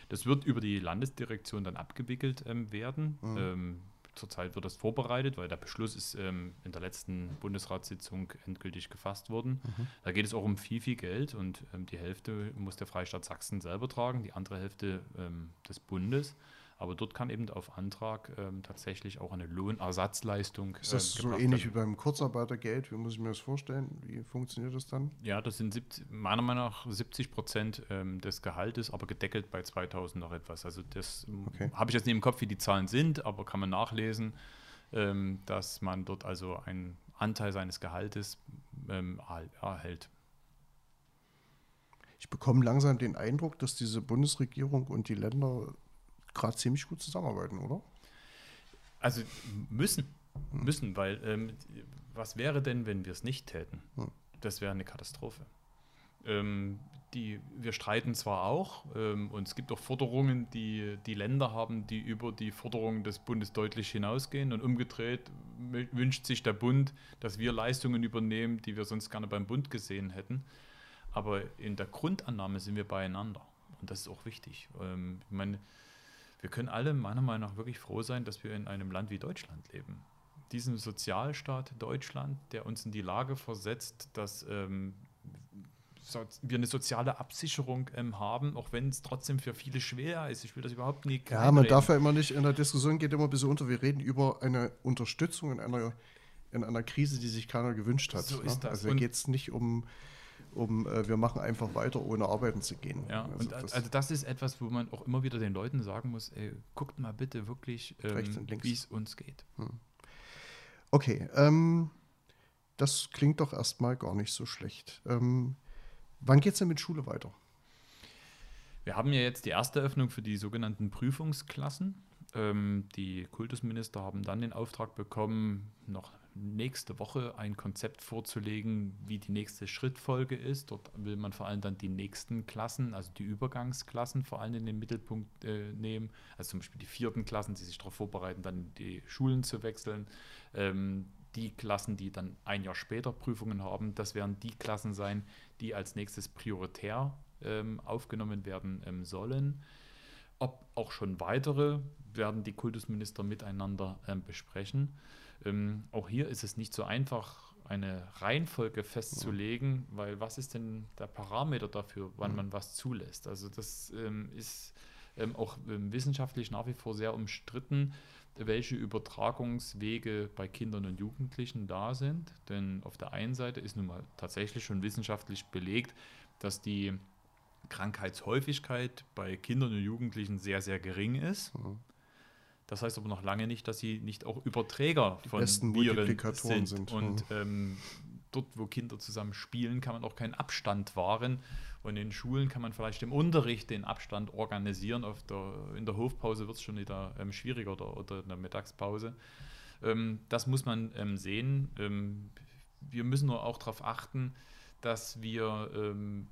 Das wird über die Landesdirektion dann abgewickelt ähm, werden. Mhm. Ähm, zurzeit wird das vorbereitet, weil der Beschluss ist ähm, in der letzten Bundesratssitzung endgültig gefasst worden. Mhm. Da geht es auch um viel, viel Geld und ähm, die Hälfte muss der Freistaat Sachsen selber tragen, die andere Hälfte ähm, des Bundes. Aber dort kann eben auf Antrag ähm, tatsächlich auch eine Lohnersatzleistung. Ist das äh, so ähnlich werden. wie beim Kurzarbeitergeld? Wie muss ich mir das vorstellen? Wie funktioniert das dann? Ja, das sind 70, meiner Meinung nach 70 Prozent ähm, des Gehaltes, aber gedeckelt bei 2000 noch etwas. Also das okay. habe ich jetzt nicht im Kopf, wie die Zahlen sind, aber kann man nachlesen, ähm, dass man dort also einen Anteil seines Gehaltes ähm, erhält. Ich bekomme langsam den Eindruck, dass diese Bundesregierung und die Länder gerade ziemlich gut zusammenarbeiten, oder? Also müssen, hm. müssen, weil ähm, was wäre denn, wenn wir es nicht täten? Hm. Das wäre eine Katastrophe. Ähm, die, wir streiten zwar auch ähm, und es gibt auch Forderungen, die die Länder haben, die über die Forderungen des Bundes deutlich hinausgehen und umgedreht wünscht sich der Bund, dass wir Leistungen übernehmen, die wir sonst gerne beim Bund gesehen hätten. Aber in der Grundannahme sind wir beieinander und das ist auch wichtig. Ähm, ich meine, wir können alle meiner Meinung nach wirklich froh sein, dass wir in einem Land wie Deutschland leben. Diesen Sozialstaat Deutschland, der uns in die Lage versetzt, dass ähm, so, wir eine soziale Absicherung ähm, haben, auch wenn es trotzdem für viele schwer ist. Ich will das überhaupt nicht. Ja, man darf ja immer nicht, in der Diskussion geht immer ein bisschen unter, wir reden über eine Unterstützung in einer, in einer Krise, die sich keiner gewünscht hat. So ist ne? das. Also geht es nicht um um äh, wir machen einfach weiter, ohne arbeiten zu gehen. Ja, also, das, also das ist etwas, wo man auch immer wieder den Leuten sagen muss, ey, guckt mal bitte wirklich, ähm, wie es uns geht. Hm. Okay, ähm, das klingt doch erstmal gar nicht so schlecht. Ähm, wann geht es denn mit Schule weiter? Wir haben ja jetzt die erste Öffnung für die sogenannten Prüfungsklassen. Ähm, die Kultusminister haben dann den Auftrag bekommen, noch nächste Woche ein Konzept vorzulegen, wie die nächste Schrittfolge ist. Dort will man vor allem dann die nächsten Klassen, also die Übergangsklassen vor allem in den Mittelpunkt äh, nehmen. Also zum Beispiel die vierten Klassen, die sich darauf vorbereiten, dann die Schulen zu wechseln. Ähm, die Klassen, die dann ein Jahr später Prüfungen haben, das werden die Klassen sein, die als nächstes prioritär ähm, aufgenommen werden ähm, sollen. Ob auch schon weitere, werden die Kultusminister miteinander ähm, besprechen. Ähm, auch hier ist es nicht so einfach, eine Reihenfolge festzulegen, ja. weil was ist denn der Parameter dafür, wann ja. man was zulässt? Also das ähm, ist ähm, auch ähm, wissenschaftlich nach wie vor sehr umstritten, welche Übertragungswege bei Kindern und Jugendlichen da sind. Denn auf der einen Seite ist nun mal tatsächlich schon wissenschaftlich belegt, dass die Krankheitshäufigkeit bei Kindern und Jugendlichen sehr, sehr gering ist. Ja. Das heißt aber noch lange nicht, dass sie nicht auch Überträger Die von Viren sind. sind. Und mhm. ähm, dort, wo Kinder zusammen spielen, kann man auch keinen Abstand wahren. Und in Schulen kann man vielleicht im Unterricht den Abstand organisieren. Der, in der Hofpause wird es schon wieder ähm, schwieriger oder, oder in der Mittagspause. Ähm, das muss man ähm, sehen. Ähm, wir müssen nur auch darauf achten, dass wir, ähm,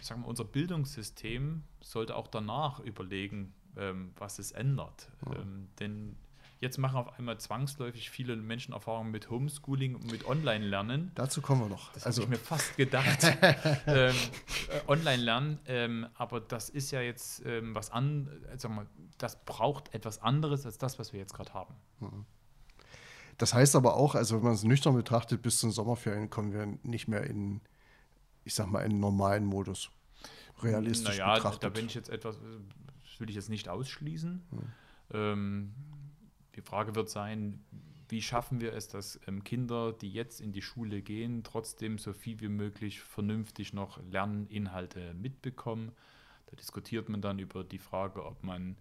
sagen wir, unser Bildungssystem sollte auch danach überlegen, ähm, was es ändert. Ja. Ähm, denn jetzt machen auf einmal zwangsläufig viele Menschen Erfahrungen mit Homeschooling und mit Online-Lernen. Dazu kommen wir noch. Das also. habe ich mir fast gedacht. (laughs) ähm, äh, Online-Lernen, ähm, aber das ist ja jetzt ähm, was an, äh, sag mal, das braucht etwas anderes als das, was wir jetzt gerade haben. Das heißt aber auch, also wenn man es nüchtern betrachtet, bis zum Sommerferien kommen wir nicht mehr in, ich sag mal, in normalen Modus. Realistisch naja, betrachtet. da bin ich jetzt etwas, will ich jetzt nicht ausschließen. Hm. Ähm, die Frage wird sein, wie schaffen wir es, dass ähm, Kinder, die jetzt in die Schule gehen, trotzdem so viel wie möglich vernünftig noch Lerninhalte mitbekommen. Da diskutiert man dann über die Frage, ob man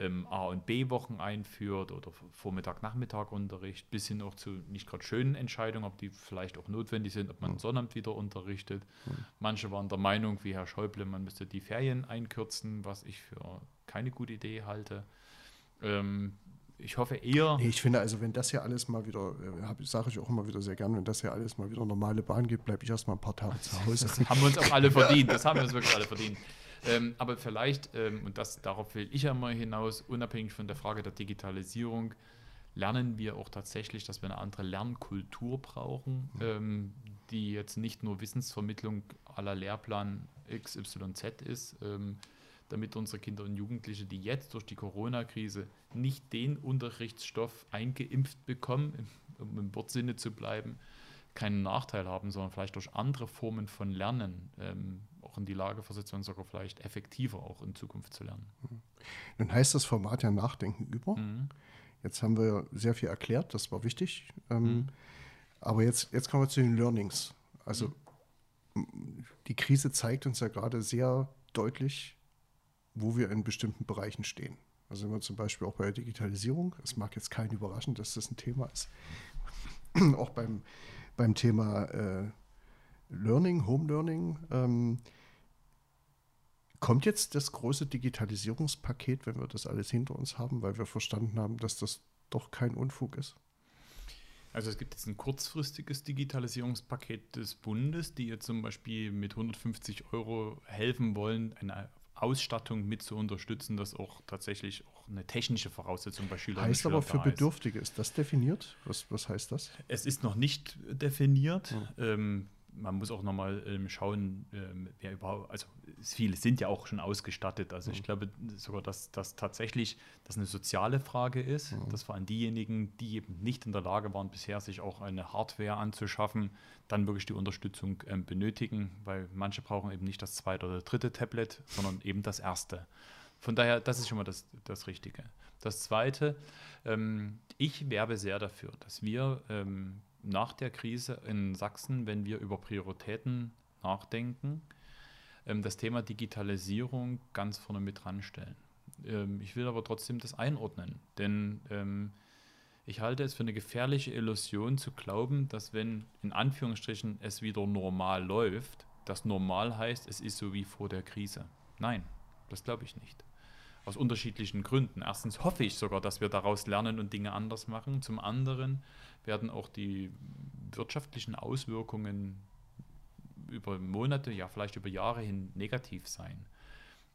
ähm, A- und B-Wochen einführt oder Vormittag-Nachmittag-Unterricht, bis hin auch zu nicht gerade schönen Entscheidungen, ob die vielleicht auch notwendig sind, ob man mhm. Sonnabend wieder unterrichtet. Mhm. Manche waren der Meinung, wie Herr Schäuble, man müsste die Ferien einkürzen, was ich für keine gute Idee halte. Ähm, ich hoffe eher. Nee, ich finde also, wenn das hier alles mal wieder, äh, sage ich auch immer wieder sehr gern, wenn das hier alles mal wieder normale Bahn gibt, bleibe ich erstmal ein paar Tage zu Hause. Das haben wir uns auch alle verdient. Das haben wir uns wirklich alle verdient. Ähm, aber vielleicht, ähm, und das, darauf will ich ja mal hinaus, unabhängig von der Frage der Digitalisierung, lernen wir auch tatsächlich, dass wir eine andere Lernkultur brauchen, mhm. ähm, die jetzt nicht nur Wissensvermittlung aller Lehrplan XYZ ist, ähm, damit unsere Kinder und Jugendliche, die jetzt durch die Corona-Krise nicht den Unterrichtsstoff eingeimpft bekommen, um im Wortsinne zu bleiben, keinen Nachteil haben, sondern vielleicht durch andere Formen von Lernen ähm, auch in die Lage versetzt werden, sogar vielleicht effektiver auch in Zukunft zu lernen. Mhm. Nun heißt das Format ja Nachdenken über. Mhm. Jetzt haben wir sehr viel erklärt, das war wichtig. Ähm, mhm. Aber jetzt, jetzt kommen wir zu den Learnings. Also mhm. die Krise zeigt uns ja gerade sehr deutlich, wo wir in bestimmten Bereichen stehen. Also wenn wir zum Beispiel auch bei der Digitalisierung, es mag jetzt keinen überraschen, dass das ein Thema ist, (clears throat) auch beim, beim Thema äh, Learning, Home Learning, ähm, kommt jetzt das große Digitalisierungspaket, wenn wir das alles hinter uns haben, weil wir verstanden haben, dass das doch kein Unfug ist? Also es gibt jetzt ein kurzfristiges Digitalisierungspaket des Bundes, die jetzt zum Beispiel mit 150 Euro helfen wollen, eine Ausstattung mit zu unterstützen, das auch tatsächlich auch eine technische Voraussetzung bei Schülern heißt und Schülern aber für Bedürftige, ist das definiert? Was, was heißt das? Es ist noch nicht definiert. Hm. Ähm, man muss auch nochmal ähm, schauen, ähm, wer überhaupt, also viele sind ja auch schon ausgestattet. Also mhm. ich glaube sogar, dass das tatsächlich das eine soziale Frage ist, mhm. dass vor allem diejenigen, die eben nicht in der Lage waren, bisher sich auch eine Hardware anzuschaffen, dann wirklich die Unterstützung ähm, benötigen, weil manche brauchen eben nicht das zweite oder dritte Tablet, sondern eben das erste. Von daher, das ist schon mal das, das Richtige. Das Zweite, ähm, ich werbe sehr dafür, dass wir ähm, nach der Krise in Sachsen, wenn wir über Prioritäten nachdenken, ähm, das Thema Digitalisierung ganz vorne mit dran stellen. Ähm, ich will aber trotzdem das einordnen, denn ähm, ich halte es für eine gefährliche Illusion zu glauben, dass wenn in Anführungsstrichen es wieder normal läuft, das normal heißt, es ist so wie vor der Krise. Nein, das glaube ich nicht. Aus unterschiedlichen Gründen. Erstens hoffe ich sogar, dass wir daraus lernen und Dinge anders machen. Zum anderen werden auch die wirtschaftlichen Auswirkungen über Monate, ja vielleicht über Jahre hin negativ sein.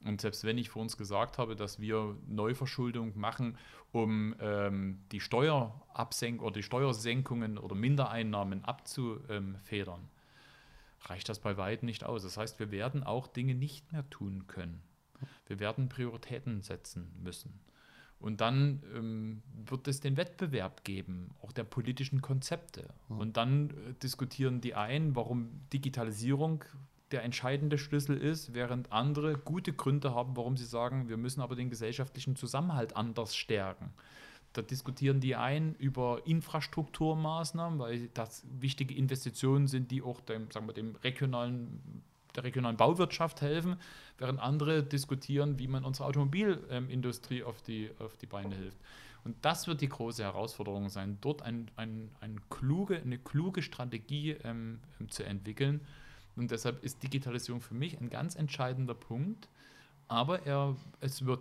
Und selbst wenn ich vor uns gesagt habe, dass wir Neuverschuldung machen, um ähm, die Steuerabsenkung oder die Steuersenkungen oder Mindereinnahmen abzufedern, reicht das bei weitem nicht aus. Das heißt, wir werden auch Dinge nicht mehr tun können. Wir werden Prioritäten setzen müssen. Und dann ähm, wird es den Wettbewerb geben, auch der politischen Konzepte. Mhm. Und dann äh, diskutieren die einen, warum Digitalisierung der entscheidende Schlüssel ist, während andere gute Gründe haben, warum sie sagen, wir müssen aber den gesellschaftlichen Zusammenhalt anders stärken. Da diskutieren die einen über Infrastrukturmaßnahmen, weil das wichtige Investitionen sind, die auch dem, sagen wir, dem regionalen der regionalen Bauwirtschaft helfen, während andere diskutieren, wie man unsere Automobilindustrie auf die, auf die Beine hilft. Und das wird die große Herausforderung sein, dort ein, ein, ein kluge, eine kluge Strategie ähm, ähm, zu entwickeln. Und deshalb ist Digitalisierung für mich ein ganz entscheidender Punkt. Aber er, es, wird,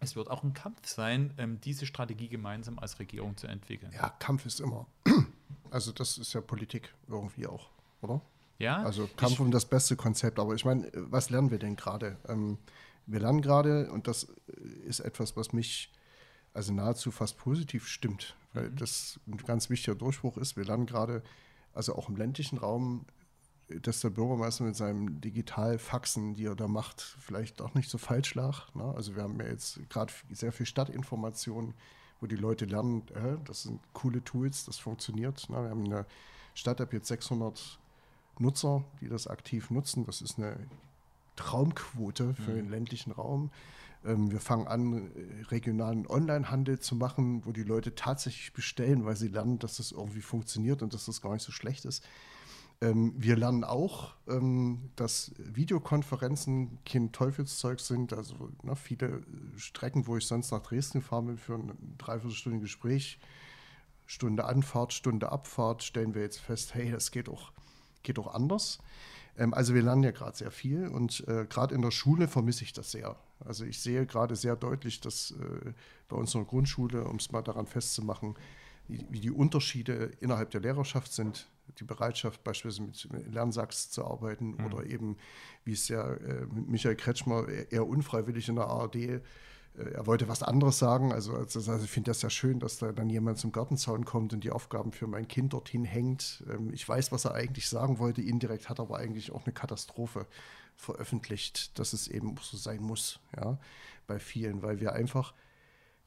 es wird auch ein Kampf sein, ähm, diese Strategie gemeinsam als Regierung zu entwickeln. Ja, Kampf ist immer. Also das ist ja Politik irgendwie auch, oder? Ja? Also Kampf ich, um das beste Konzept. Aber ich meine, was lernen wir denn gerade? Ähm, wir lernen gerade, und das ist etwas, was mich also nahezu fast positiv stimmt, weil mhm. das ein ganz wichtiger Durchbruch ist. Wir lernen gerade, also auch im ländlichen Raum, dass der Bürgermeister mit seinem Digitalfaxen, die er da macht, vielleicht auch nicht so falsch lag. Ne? Also wir haben ja jetzt gerade sehr viel Stadtinformationen, wo die Leute lernen, äh, das sind coole Tools, das funktioniert. Ne? Wir haben in der Stadt jetzt 600 Nutzer, die das aktiv nutzen. Das ist eine Traumquote für mhm. den ländlichen Raum. Ähm, wir fangen an, regionalen Onlinehandel zu machen, wo die Leute tatsächlich bestellen, weil sie lernen, dass das irgendwie funktioniert und dass das gar nicht so schlecht ist. Ähm, wir lernen auch, ähm, dass Videokonferenzen kein Teufelszeug sind. Also ne, viele Strecken, wo ich sonst nach Dresden fahren will für ein dreiviertelstündiges Gespräch, Stunde Anfahrt, Stunde Abfahrt, stellen wir jetzt fest, hey, das geht auch geht auch anders. Ähm, also wir lernen ja gerade sehr viel und äh, gerade in der Schule vermisse ich das sehr. Also ich sehe gerade sehr deutlich, dass äh, bei unserer Grundschule, um es mal daran festzumachen, wie, wie, die Unterschiede innerhalb der Lehrerschaft sind, die Bereitschaft beispielsweise mit Lernsachs zu arbeiten mhm. oder eben, wie es ja äh, Michael Kretschmer eher unfreiwillig in der ARD er wollte was anderes sagen. Also, also, also ich finde das ja schön, dass da dann jemand zum Gartenzaun kommt und die Aufgaben für mein Kind dorthin hängt. Ähm, ich weiß, was er eigentlich sagen wollte. Indirekt hat er aber eigentlich auch eine Katastrophe veröffentlicht, dass es eben so sein muss, ja, bei vielen, weil wir einfach,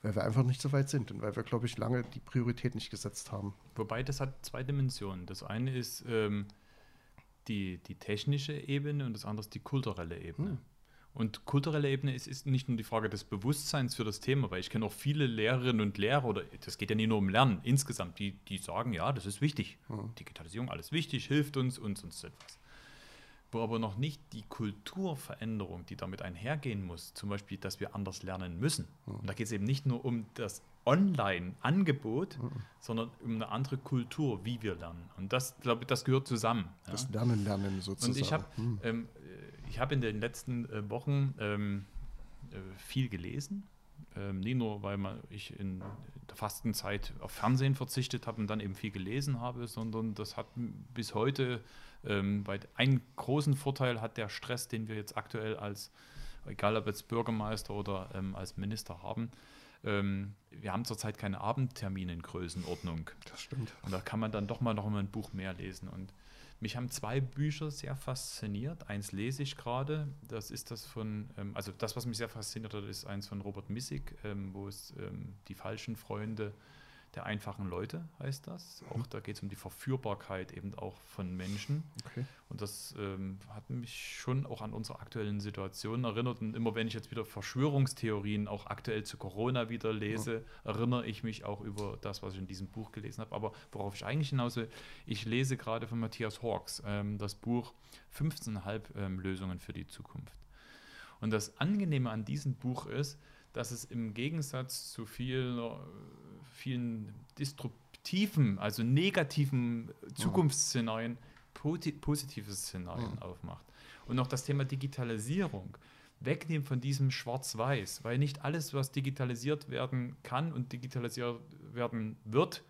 weil wir einfach nicht so weit sind und weil wir, glaube ich, lange die Priorität nicht gesetzt haben. Wobei das hat zwei Dimensionen. Das eine ist ähm, die, die technische Ebene und das andere ist die kulturelle Ebene. Hm. Und kulturelle Ebene ist, ist nicht nur die Frage des Bewusstseins für das Thema, weil ich kenne auch viele Lehrerinnen und Lehrer, oder das geht ja nicht nur um Lernen insgesamt, die, die sagen, ja, das ist wichtig. Hm. Digitalisierung, alles wichtig, hilft uns und sonst etwas wo aber noch nicht die Kulturveränderung, die damit einhergehen muss, zum Beispiel, dass wir anders lernen müssen. Mhm. Und da geht es eben nicht nur um das Online-Angebot, mhm. sondern um eine andere Kultur, wie wir lernen. Und das, glaube ich, das gehört zusammen. Das ja. Lernen, Lernen sozusagen. Und ich habe mhm. Ähm, hab in den letzten äh, Wochen ähm, äh, viel gelesen. Ähm, nicht nur, weil man, ich in der Fastenzeit auf Fernsehen verzichtet habe und dann eben viel gelesen habe, sondern das hat bis heute ähm, einen großen Vorteil hat der Stress, den wir jetzt aktuell als, egal ob jetzt Bürgermeister oder ähm, als Minister haben, ähm, wir haben zurzeit keine Abendtermine in Größenordnung. Das stimmt. Und da kann man dann doch mal noch mal ein Buch mehr lesen. Und mich haben zwei Bücher sehr fasziniert. Eins lese ich gerade. Das ist das von, ähm, also das, was mich sehr fasziniert hat, ist eins von Robert Missig, ähm, wo es ähm, die falschen Freunde der einfachen Leute heißt das. Auch da geht es um die Verführbarkeit eben auch von Menschen. Okay. Und das ähm, hat mich schon auch an unsere aktuellen Situationen erinnert. Und immer wenn ich jetzt wieder Verschwörungstheorien auch aktuell zu Corona wieder lese, ja. erinnere ich mich auch über das, was ich in diesem Buch gelesen habe. Aber worauf ich eigentlich hinaus will, ich lese gerade von Matthias Hawks ähm, das Buch 15,5 ähm, Lösungen für die Zukunft. Und das Angenehme an diesem Buch ist, dass es im Gegensatz zu vielen vielen disruptiven, also negativen Zukunftsszenarien positive Szenarien aufmacht. Und noch das Thema Digitalisierung. Wegnehmen von diesem Schwarz-Weiß, weil nicht alles, was digitalisiert werden kann und digitalisiert werden wird,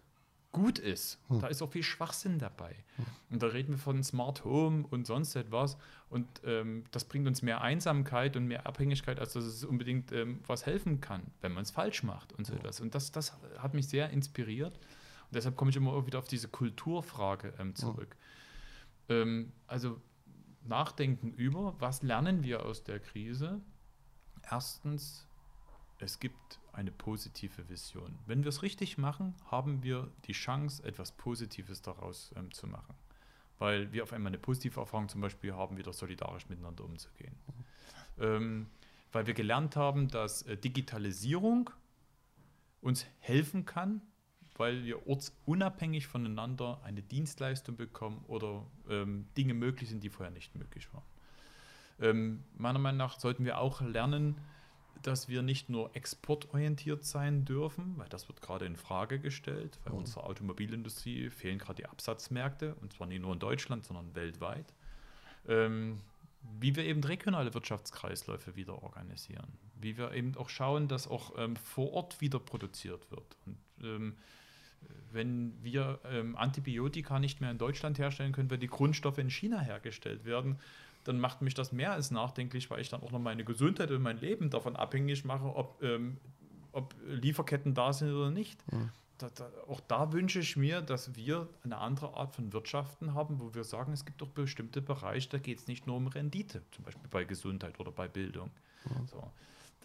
gut ist. Hm. Da ist auch viel Schwachsinn dabei. Hm. Und da reden wir von Smart Home und sonst etwas. Und ähm, das bringt uns mehr Einsamkeit und mehr Abhängigkeit, als dass es unbedingt ähm, was helfen kann, wenn man es falsch macht und so etwas. Und das, das hat mich sehr inspiriert. Und deshalb komme ich immer wieder auf diese Kulturfrage ähm, zurück. Hm. also nachdenken über, was lernen wir aus der Krise? Erstens, es gibt eine positive Vision. Wenn wir es richtig machen, haben wir die Chance, etwas Positives daraus ähm, zu machen. Weil wir auf einmal eine positive Erfahrung zum Beispiel haben, wieder solidarisch miteinander umzugehen. Ähm, weil wir gelernt haben, dass äh, Digitalisierung uns helfen kann, weil wir ortsunabhängig voneinander eine Dienstleistung bekommen oder ähm, Dinge möglich sind, die vorher nicht möglich waren. Ähm, meiner Meinung nach sollten wir auch lernen, dass wir nicht nur exportorientiert sein dürfen, weil das wird gerade in Frage gestellt. Bei mhm. unserer Automobilindustrie fehlen gerade die Absatzmärkte, und zwar nicht nur in Deutschland, sondern weltweit. Ähm, wie wir eben regionale Wirtschaftskreisläufe wieder organisieren. Wie wir eben auch schauen, dass auch ähm, vor Ort wieder produziert wird. Und ähm, wenn wir ähm, Antibiotika nicht mehr in Deutschland herstellen können, weil die Grundstoffe in China hergestellt werden, dann macht mich das mehr als nachdenklich, weil ich dann auch noch meine Gesundheit und mein Leben davon abhängig mache, ob, ähm, ob Lieferketten da sind oder nicht. Mhm. Da, da, auch da wünsche ich mir, dass wir eine andere Art von Wirtschaften haben, wo wir sagen, es gibt doch bestimmte Bereiche, da geht es nicht nur um Rendite, zum Beispiel bei Gesundheit oder bei Bildung. Mhm. So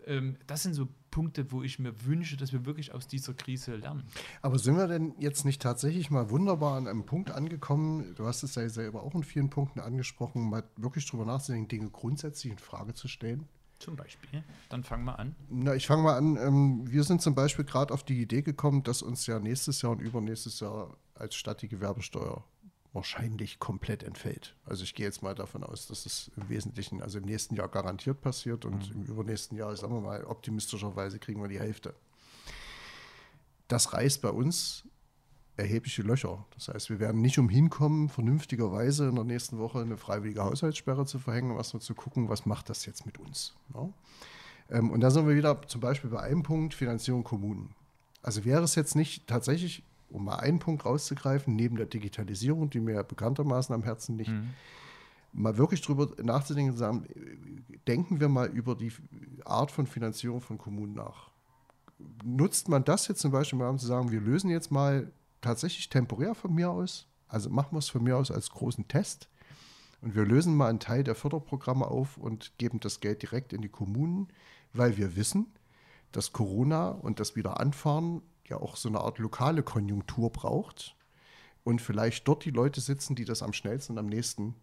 ähm, das sind so Punkte, wo ich mir wünsche, dass wir wirklich aus dieser Krise lernen. Aber sind wir denn jetzt nicht tatsächlich mal wunderbar an einem Punkt angekommen? Du hast es ja selber auch in vielen Punkten angesprochen, mal wirklich drüber nachzudenken, Dinge grundsätzlich in Frage zu stellen. Zum Beispiel. Dann fangen wir an. Na, ich fange mal an. Ähm, wir sind zum Beispiel gerade auf die Idee gekommen, dass uns ja nächstes Jahr und übernächstes Jahr als Stadt die Gewerbesteuer wahrscheinlich komplett entfällt. Also ich gehe jetzt mal davon aus, dass es im Wesentlichen, also im nächsten Jahr garantiert passiert und mhm. im übernächsten Jahr, sagen wir mal, optimistischerweise kriegen wir die Hälfte. Das reißt bei uns erhebliche Löcher. Das heißt, wir werden nicht umhin kommen, vernünftigerweise in der nächsten Woche eine freiwillige Haushaltssperre zu verhängen, was wir zu gucken, was macht das jetzt mit uns. Ja? Ähm, und da sind wir wieder zum Beispiel bei einem Punkt, Finanzierung Kommunen. Also wäre es jetzt nicht tatsächlich, um mal einen Punkt rauszugreifen, neben der Digitalisierung, die mir bekanntermaßen am Herzen liegt, mhm. mal wirklich drüber nachzudenken und sagen, denken wir mal über die Art von Finanzierung von Kommunen nach. Nutzt man das jetzt zum Beispiel mal, um zu sagen, wir lösen jetzt mal tatsächlich temporär von mir aus, also machen wir es von mir aus als großen Test und wir lösen mal einen Teil der Förderprogramme auf und geben das Geld direkt in die Kommunen, weil wir wissen, dass Corona und das Wiederanfahren ja auch so eine Art lokale Konjunktur braucht und vielleicht dort die Leute sitzen, die das am schnellsten und am nächsten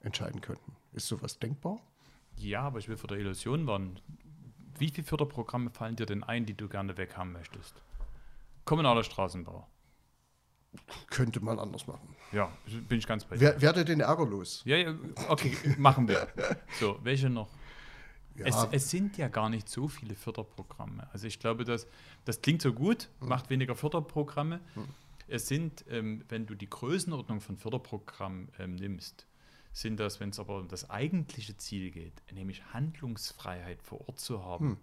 entscheiden könnten. Ist sowas denkbar? Ja, aber ich will vor der Illusion warnen. Wie viele Förderprogramme fallen dir denn ein, die du gerne weghaben möchtest? Kommunaler Straßenbau. Könnte man anders machen. Ja, bin ich ganz bei dir. Wer, werde den Ärger los? Ja, ja, okay, machen wir. (laughs) So, welche noch? Ja. Es, es, sind ja gar nicht so viele Förderprogramme. Also ich glaube, dass, das klingt so gut, hm. macht weniger Förderprogramme. Hm. Es sind, ähm, wenn du die Größenordnung von Förderprogrammen ähm, nimmst, sind das, wenn es aber um das eigentliche Ziel geht, nämlich Handlungsfreiheit vor Ort zu haben, hm.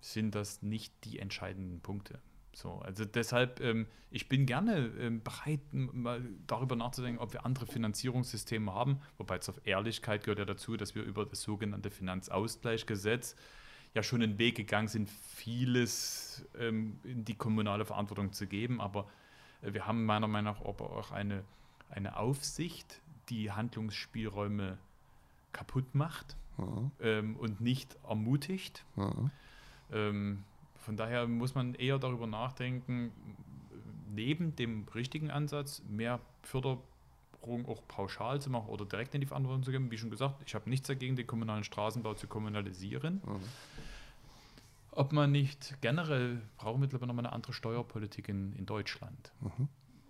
sind das nicht die entscheidenden Punkte. So, also deshalb, ähm, ich bin gerne ähm, bereit, mal darüber nachzudenken, ob wir andere Finanzierungssysteme haben, wobei zur Ehrlichkeit gehört ja dazu, dass wir über das sogenannte Finanzausgleichsgesetz ja schon einen Weg gegangen sind, vieles ähm, in die kommunale Verantwortung zu geben, aber äh, wir haben meiner Meinung nach aber auch eine, eine Aufsicht, die Handlungsspielräume kaputt macht mhm. ähm, und nicht ermutigt. Mhm. Von daher muss man eher darüber nachdenken, neben dem richtigen Ansatz mehr Förderung auch pauschal zu machen oder direkt in die Verantwortung zu geben. Wie schon gesagt, ich habe nichts dagegen, den kommunalen Straßenbau zu kommunalisieren. Mhm. Ob man nicht generell brauchen wir mittlerweile nochmal eine andere Steuerpolitik in, in Deutschland. Mhm.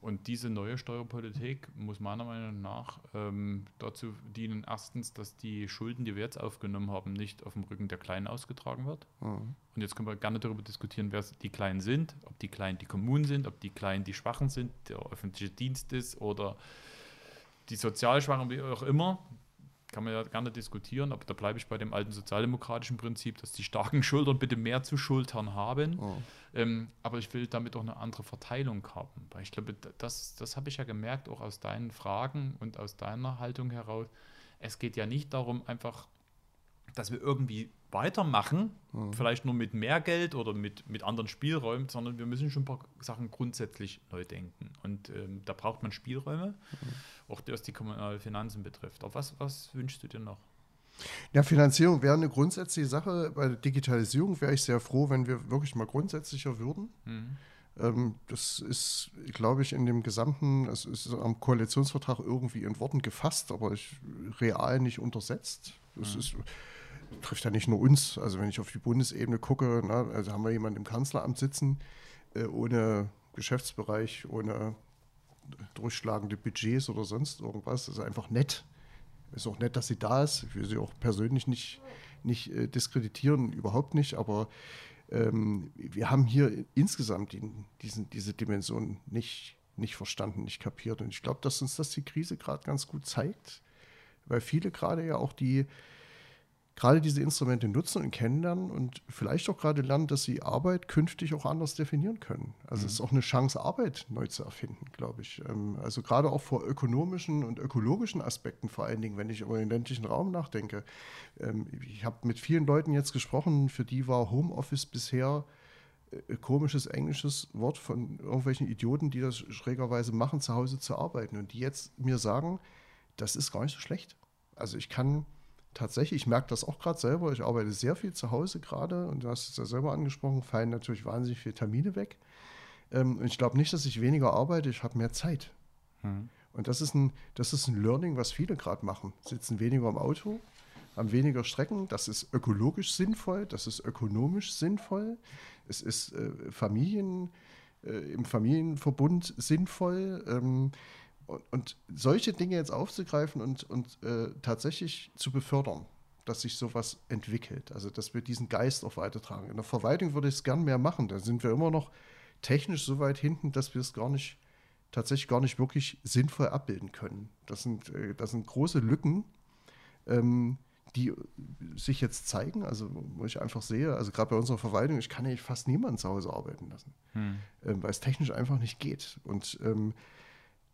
Und diese neue Steuerpolitik muss meiner Meinung nach ähm, dazu dienen, erstens, dass die Schulden, die wir jetzt aufgenommen haben, nicht auf dem Rücken der Kleinen ausgetragen wird. Mhm. Und jetzt können wir gerne darüber diskutieren, wer die Kleinen sind, ob die Kleinen die Kommunen sind, ob die Kleinen die Schwachen sind, der öffentliche Dienst ist oder die Sozialschwachen, wie auch immer kann man ja gerne diskutieren, aber da bleibe ich bei dem alten sozialdemokratischen Prinzip, dass die starken Schultern bitte mehr zu schultern haben. Oh. Ähm, aber ich will damit auch eine andere Verteilung haben. Weil ich glaube, das, das habe ich ja gemerkt, auch aus deinen Fragen und aus deiner Haltung heraus. Es geht ja nicht darum, einfach, dass wir irgendwie weitermachen, mhm. vielleicht nur mit mehr Geld oder mit, mit anderen Spielräumen, sondern wir müssen schon ein paar Sachen grundsätzlich neu denken. Und ähm, da braucht man Spielräume, mhm. auch was die kommunalen Finanzen betrifft. Aber was, was wünschst du dir noch? Ja, Finanzierung wäre eine grundsätzliche Sache. Bei der Digitalisierung wäre ich sehr froh, wenn wir wirklich mal grundsätzlicher würden. Mhm. Ähm, das ist, glaube ich, in dem gesamten, es ist am Koalitionsvertrag irgendwie in Worten gefasst, aber ich, real nicht untersetzt. Das mhm. ist trifft ja nicht nur uns. Also wenn ich auf die Bundesebene gucke, na, also haben wir jemanden im Kanzleramt sitzen, äh, ohne Geschäftsbereich, ohne durchschlagende Budgets oder sonst irgendwas. Das ist einfach nett. Ist auch nett, dass sie da ist. Ich will sie auch persönlich nicht, nicht äh, diskreditieren, überhaupt nicht. Aber ähm, wir haben hier insgesamt die, diesen, diese Dimension nicht, nicht verstanden, nicht kapiert. Und ich glaube, dass uns das die Krise gerade ganz gut zeigt, weil viele gerade ja auch die gerade diese Instrumente nutzen und kennenlernen und vielleicht auch gerade lernen, dass sie Arbeit künftig auch anders definieren können. Also mhm. es ist auch eine Chance, Arbeit neu zu erfinden, glaube ich. Ähm, also gerade auch vor ökonomischen und ökologischen Aspekten vor allen Dingen, wenn ich über den ländlichen Raum nachdenke. Ähm, ich habe mit vielen Leuten jetzt gesprochen, für die war Homeoffice bisher äh, komisches englisches Wort von irgendwelchen Idioten, die das schrägerweise machen, zu Hause zu arbeiten und die jetzt mir sagen, das ist gar nicht so schlecht. Also ich kann tatsächlich, ich merke das auch gerade selber, ich arbeite sehr viel zu Hause gerade und du hast es ja selber angesprochen, fallen natürlich wahnsinnig viele Termine weg. Ähm, ich glaube nicht, dass ich weniger arbeite, ich habe mehr Zeit. Hm. Und das ist, ein, das ist ein Learning, was viele gerade machen. Sitzen weniger im Auto, haben weniger Strecken. Das ist ökologisch sinnvoll, das ist ökonomisch sinnvoll. Es ist äh, Familien, äh, im Familienverbund sinnvoll. Ähm, und, und, solche Dinge jetzt aufzugreifen und, und äh, tatsächlich zu befördern, dass sich sowas entwickelt, also dass wir diesen Geist auch weitertragen. In der Verwaltung würde ich es gern mehr machen. Da sind wir immer noch technisch so weit hinten, dass wir es gar nicht, tatsächlich gar nicht wirklich sinnvoll abbilden können. Das sind, äh, das sind große Lücken, ähm, die sich jetzt zeigen, also wo ich einfach sehe, also gerade bei unserer Verwaltung, ich kann ja fast niemanden zu Hause arbeiten lassen, hm. ähm, weil es technisch einfach nicht geht. Und ähm,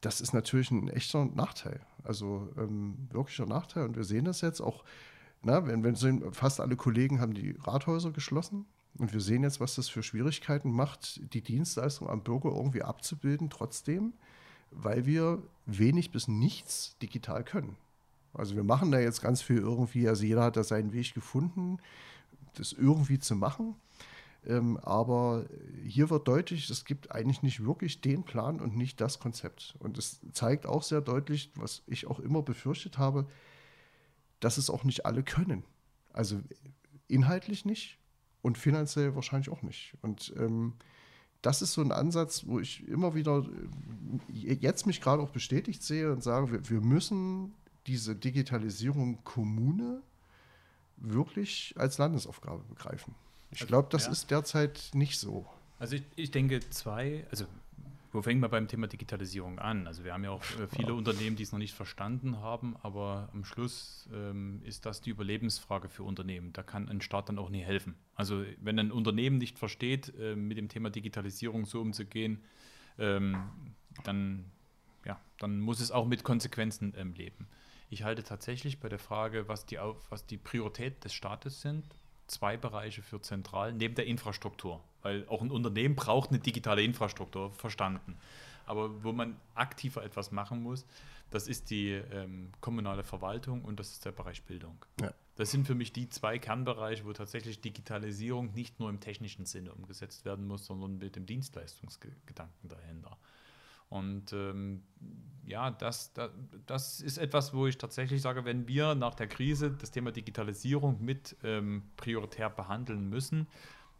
das ist natürlich ein echter Nachteil, also ähm, wirklicher Nachteil. Und wir sehen das jetzt auch, na, wenn, wenn fast alle Kollegen haben die Rathäuser geschlossen. Und wir sehen jetzt, was das für Schwierigkeiten macht, die Dienstleistung am Bürger irgendwie abzubilden, trotzdem, weil wir wenig bis nichts digital können. Also wir machen da jetzt ganz viel irgendwie, also jeder hat da seinen Weg gefunden, das irgendwie zu machen. Ähm, aber hier wird deutlich, es gibt eigentlich nicht wirklich den Plan und nicht das Konzept. Und es zeigt auch sehr deutlich, was ich auch immer befürchtet habe, dass es auch nicht alle können. Also inhaltlich nicht und finanziell wahrscheinlich auch nicht. Und ähm, das ist so ein Ansatz, wo ich immer wieder äh, jetzt mich gerade auch bestätigt sehe und sage, wir, wir müssen diese Digitalisierung Kommune wirklich als Landesaufgabe begreifen. Ich also, glaube, das ja. ist derzeit nicht so. Also ich, ich denke zwei, also wo fängt man beim Thema Digitalisierung an? Also wir haben ja auch äh, viele ja. Unternehmen, die es noch nicht verstanden haben, aber am Schluss ähm, ist das die Überlebensfrage für Unternehmen. Da kann ein Staat dann auch nie helfen. Also wenn ein Unternehmen nicht versteht, äh, mit dem Thema Digitalisierung so umzugehen, ähm, dann, ja, dann muss es auch mit Konsequenzen ähm, leben. Ich halte tatsächlich bei der Frage, was die, was die Priorität des Staates sind, zwei Bereiche für zentral, neben der Infrastruktur. Weil auch ein Unternehmen braucht eine digitale Infrastruktur, verstanden. Aber wo man aktiver etwas machen muss, das ist die ähm, kommunale Verwaltung und das ist der Bereich Bildung. Ja. Das sind für mich die zwei Kernbereiche, wo tatsächlich Digitalisierung nicht nur im technischen Sinne umgesetzt werden muss, sondern mit dem Dienstleistungsgedanken dahinter. Und ähm, ja, das, das, das, ist etwas, wo ich tatsächlich sage, wenn wir nach der Krise das Thema Digitalisierung mit ähm, prioritär behandeln müssen,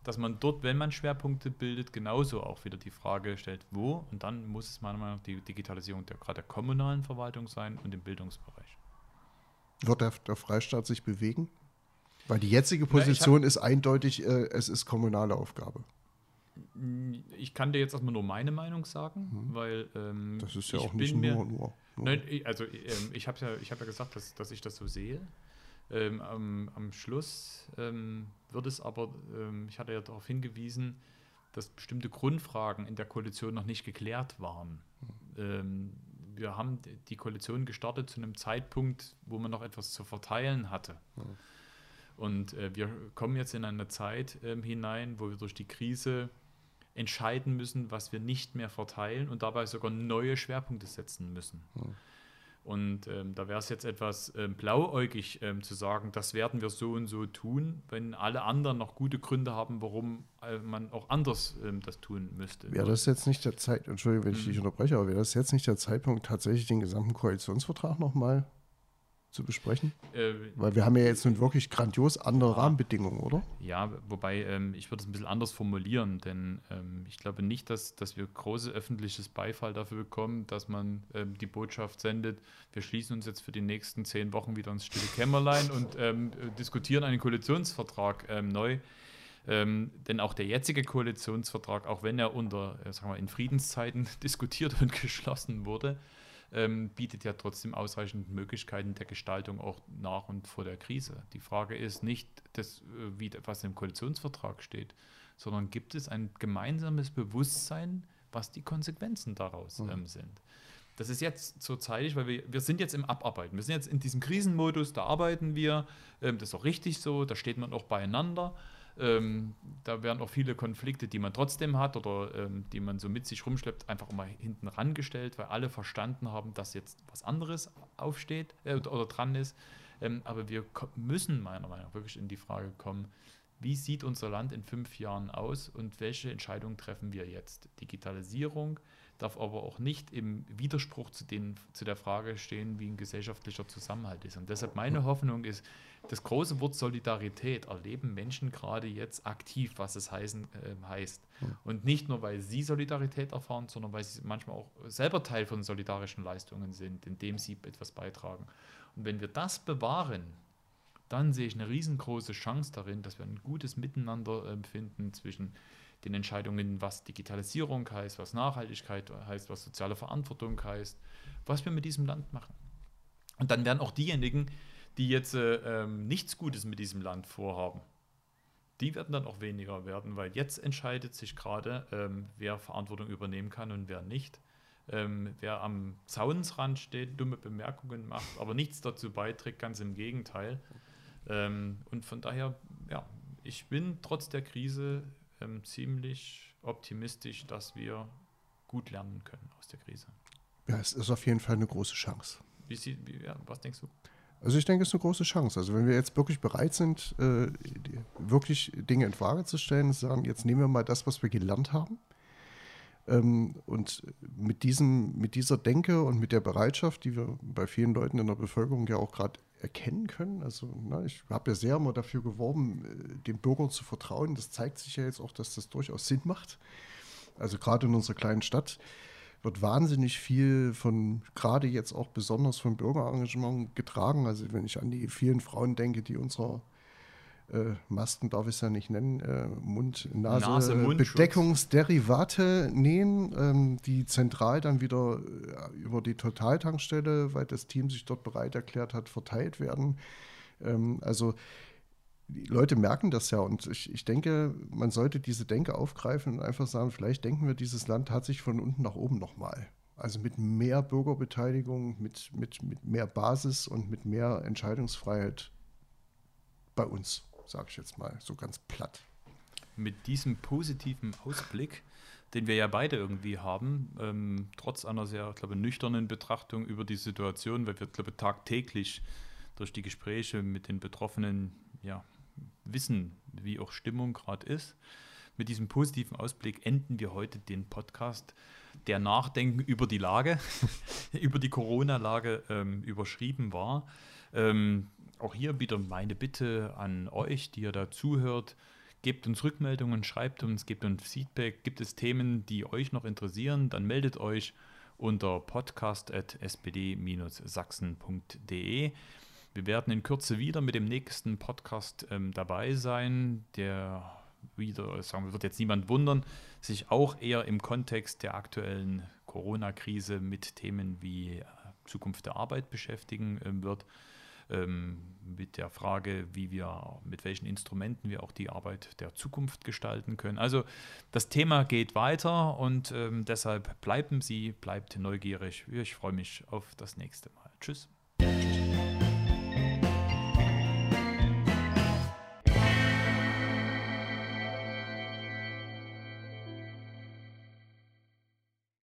dass man dort, wenn man Schwerpunkte bildet, genauso auch wieder die Frage stellt, wo. Und dann muss es meiner Meinung nach die Digitalisierung der, gerade der kommunalen Verwaltung sein und im Bildungsbereich. Wird der, der Freistaat sich bewegen? Weil die jetzige Position ja, ist eindeutig, äh, es ist kommunale Aufgabe. Ich kann dir jetzt erstmal nur meine Meinung sagen, hm. weil. Ähm, das ist ja auch nicht nur, nur, nur. Nein, also ähm, ich habe ja, hab ja gesagt, dass, dass ich das so sehe. Ähm, am, am, Schluss ähm, wird es aber, ähm, ich hatte ja darauf hingewiesen, dass bestimmte Grundfragen in der Koalition noch nicht geklärt waren. Hm. wir haben die Koalition gestartet zu einem Zeitpunkt, wo man noch etwas zu verteilen hatte. Hm. Und äh, wir kommen jetzt in eine Zeit ähm, hinein, wo wir durch die Krise entscheiden müssen, was wir nicht mehr verteilen und dabei sogar neue Schwerpunkte setzen müssen. Hm. Und ähm, da wäre es jetzt etwas ähm, blauäugig ähm, zu sagen, das werden wir so und so tun, wenn alle anderen noch gute Gründe haben, warum äh, man auch anders ähm, das tun müsste. Wäre das jetzt nicht der Zeit, Entschuldigung, wenn ich hm. dich unterbreche, aber wäre das jetzt nicht der Zeitpunkt, tatsächlich den gesamten Koalitionsvertrag nochmal zu besprechen? Äh, Weil wir haben ja jetzt nun wirklich grandios andere Rahmenbedingungen, oder? Ja, wobei ähm, ich würde es ein bisschen anders formulieren, denn ähm, ich glaube nicht, dass, dass wir große öffentliches Beifall dafür bekommen, dass man ähm, die Botschaft sendet, wir schließen uns jetzt für die nächsten zehn Wochen wieder ins stille Kämmerlein und ähm, diskutieren einen Koalitionsvertrag ähm, neu. Ähm, denn auch der jetzige Koalitionsvertrag, auch wenn er unter, äh, sagen wir, in Friedenszeiten (laughs) diskutiert und geschlossen wurde, ähm, bietet ja trotzdem ausreichend Möglichkeiten der Gestaltung auch nach und vor der Krise. Die Frage ist nicht, das, äh, wie, was im Koalitionsvertrag steht, sondern gibt es ein gemeinsames Bewusstsein, was die Konsequenzen daraus mhm. ähm, sind. Das ist jetzt so zeitig, weil wir, wir sind jetzt im Abarbeiten. Wir sind jetzt in diesem Krisenmodus, da arbeiten wir. Ähm, das ist auch richtig so, da steht man auch beieinander. Ähm, da werden auch viele Konflikte, die man trotzdem hat oder ähm, die man so mit sich rumschleppt, einfach mal hinten rangestellt, weil alle verstanden haben, dass jetzt was anderes aufsteht äh, oder dran ist. Ähm, aber wir müssen meiner Meinung nach wirklich in die Frage kommen, wie sieht unser Land in fünf Jahren aus und welche Entscheidungen treffen wir jetzt? Digitalisierung darf aber auch nicht im Widerspruch zu, den, zu der Frage stehen, wie ein gesellschaftlicher Zusammenhalt ist. Und deshalb meine Hoffnung ist, das große Wort Solidarität erleben Menschen gerade jetzt aktiv, was es heißen, äh, heißt. Und nicht nur, weil sie Solidarität erfahren, sondern weil sie manchmal auch selber Teil von solidarischen Leistungen sind, indem sie etwas beitragen. Und wenn wir das bewahren, dann sehe ich eine riesengroße Chance darin, dass wir ein gutes Miteinander äh, finden zwischen den Entscheidungen, was Digitalisierung heißt, was Nachhaltigkeit heißt, was soziale Verantwortung heißt, was wir mit diesem Land machen. Und dann werden auch diejenigen, die jetzt äh, ähm, nichts Gutes mit diesem Land vorhaben, die werden dann auch weniger werden, weil jetzt entscheidet sich gerade, ähm, wer Verantwortung übernehmen kann und wer nicht. Ähm, wer am Zaunsrand steht, dumme Bemerkungen macht, aber nichts dazu beiträgt, ganz im Gegenteil. Ähm, und von daher, ja, ich bin trotz der Krise ähm, ziemlich optimistisch, dass wir gut lernen können aus der Krise. Ja, es ist auf jeden Fall eine große Chance. Wie, sie, wie, ja, was denkst du? Also ich denke, es ist eine große Chance. Also wenn wir jetzt wirklich bereit sind, äh, wirklich Dinge in Frage zu stellen, sagen, jetzt nehmen wir mal das, was wir gelernt haben. Ähm, und mit, diesem, mit dieser Denke und mit der Bereitschaft, die wir bei vielen Leuten in der Bevölkerung ja auch gerade erkennen können. Also na, ich habe ja sehr immer dafür geworben, äh, den Bürgern zu vertrauen. Das zeigt sich ja jetzt auch, dass das durchaus Sinn macht. Also gerade in unserer kleinen Stadt wird wahnsinnig viel von, gerade jetzt auch besonders vom Bürgerengagement getragen. Also wenn ich an die vielen Frauen denke, die unserer äh, Masken darf ich es ja nicht nennen, äh, Mund, Nase, nähen, ähm, die zentral dann wieder äh, über die Totaltankstelle, weil das Team sich dort bereit erklärt hat, verteilt werden. Ähm, also die Leute merken das ja und ich, ich denke, man sollte diese Denke aufgreifen und einfach sagen, vielleicht denken wir, dieses Land hat sich von unten nach oben nochmal. Also mit mehr Bürgerbeteiligung, mit, mit, mit mehr Basis und mit mehr Entscheidungsfreiheit bei uns, sage ich jetzt mal, so ganz platt. Mit diesem positiven Ausblick, den wir ja beide irgendwie haben, ähm, trotz einer sehr, glaube nüchternen Betrachtung über die Situation, weil wir, glaube tagtäglich durch die Gespräche mit den Betroffenen ja, wissen, wie auch Stimmung gerade ist. Mit diesem positiven Ausblick enden wir heute den Podcast, der Nachdenken über die Lage, (laughs) über die Corona-Lage ähm, überschrieben war. Ähm, auch hier wieder meine Bitte an euch, die ihr da zuhört. Gebt uns Rückmeldungen, schreibt uns, gebt uns Feedback. Gibt es Themen, die euch noch interessieren, dann meldet euch unter podcast.spd-sachsen.de. Wir werden in Kürze wieder mit dem nächsten Podcast ähm, dabei sein, der wieder, sagen wir, wird jetzt niemand wundern, sich auch eher im Kontext der aktuellen Corona-Krise mit Themen wie äh, Zukunft der Arbeit beschäftigen äh, wird. Ähm, mit der Frage, wie wir, mit welchen Instrumenten wir auch die Arbeit der Zukunft gestalten können. Also das Thema geht weiter und ähm, deshalb bleiben Sie, bleibt neugierig. Ich freue mich auf das nächste Mal. Tschüss.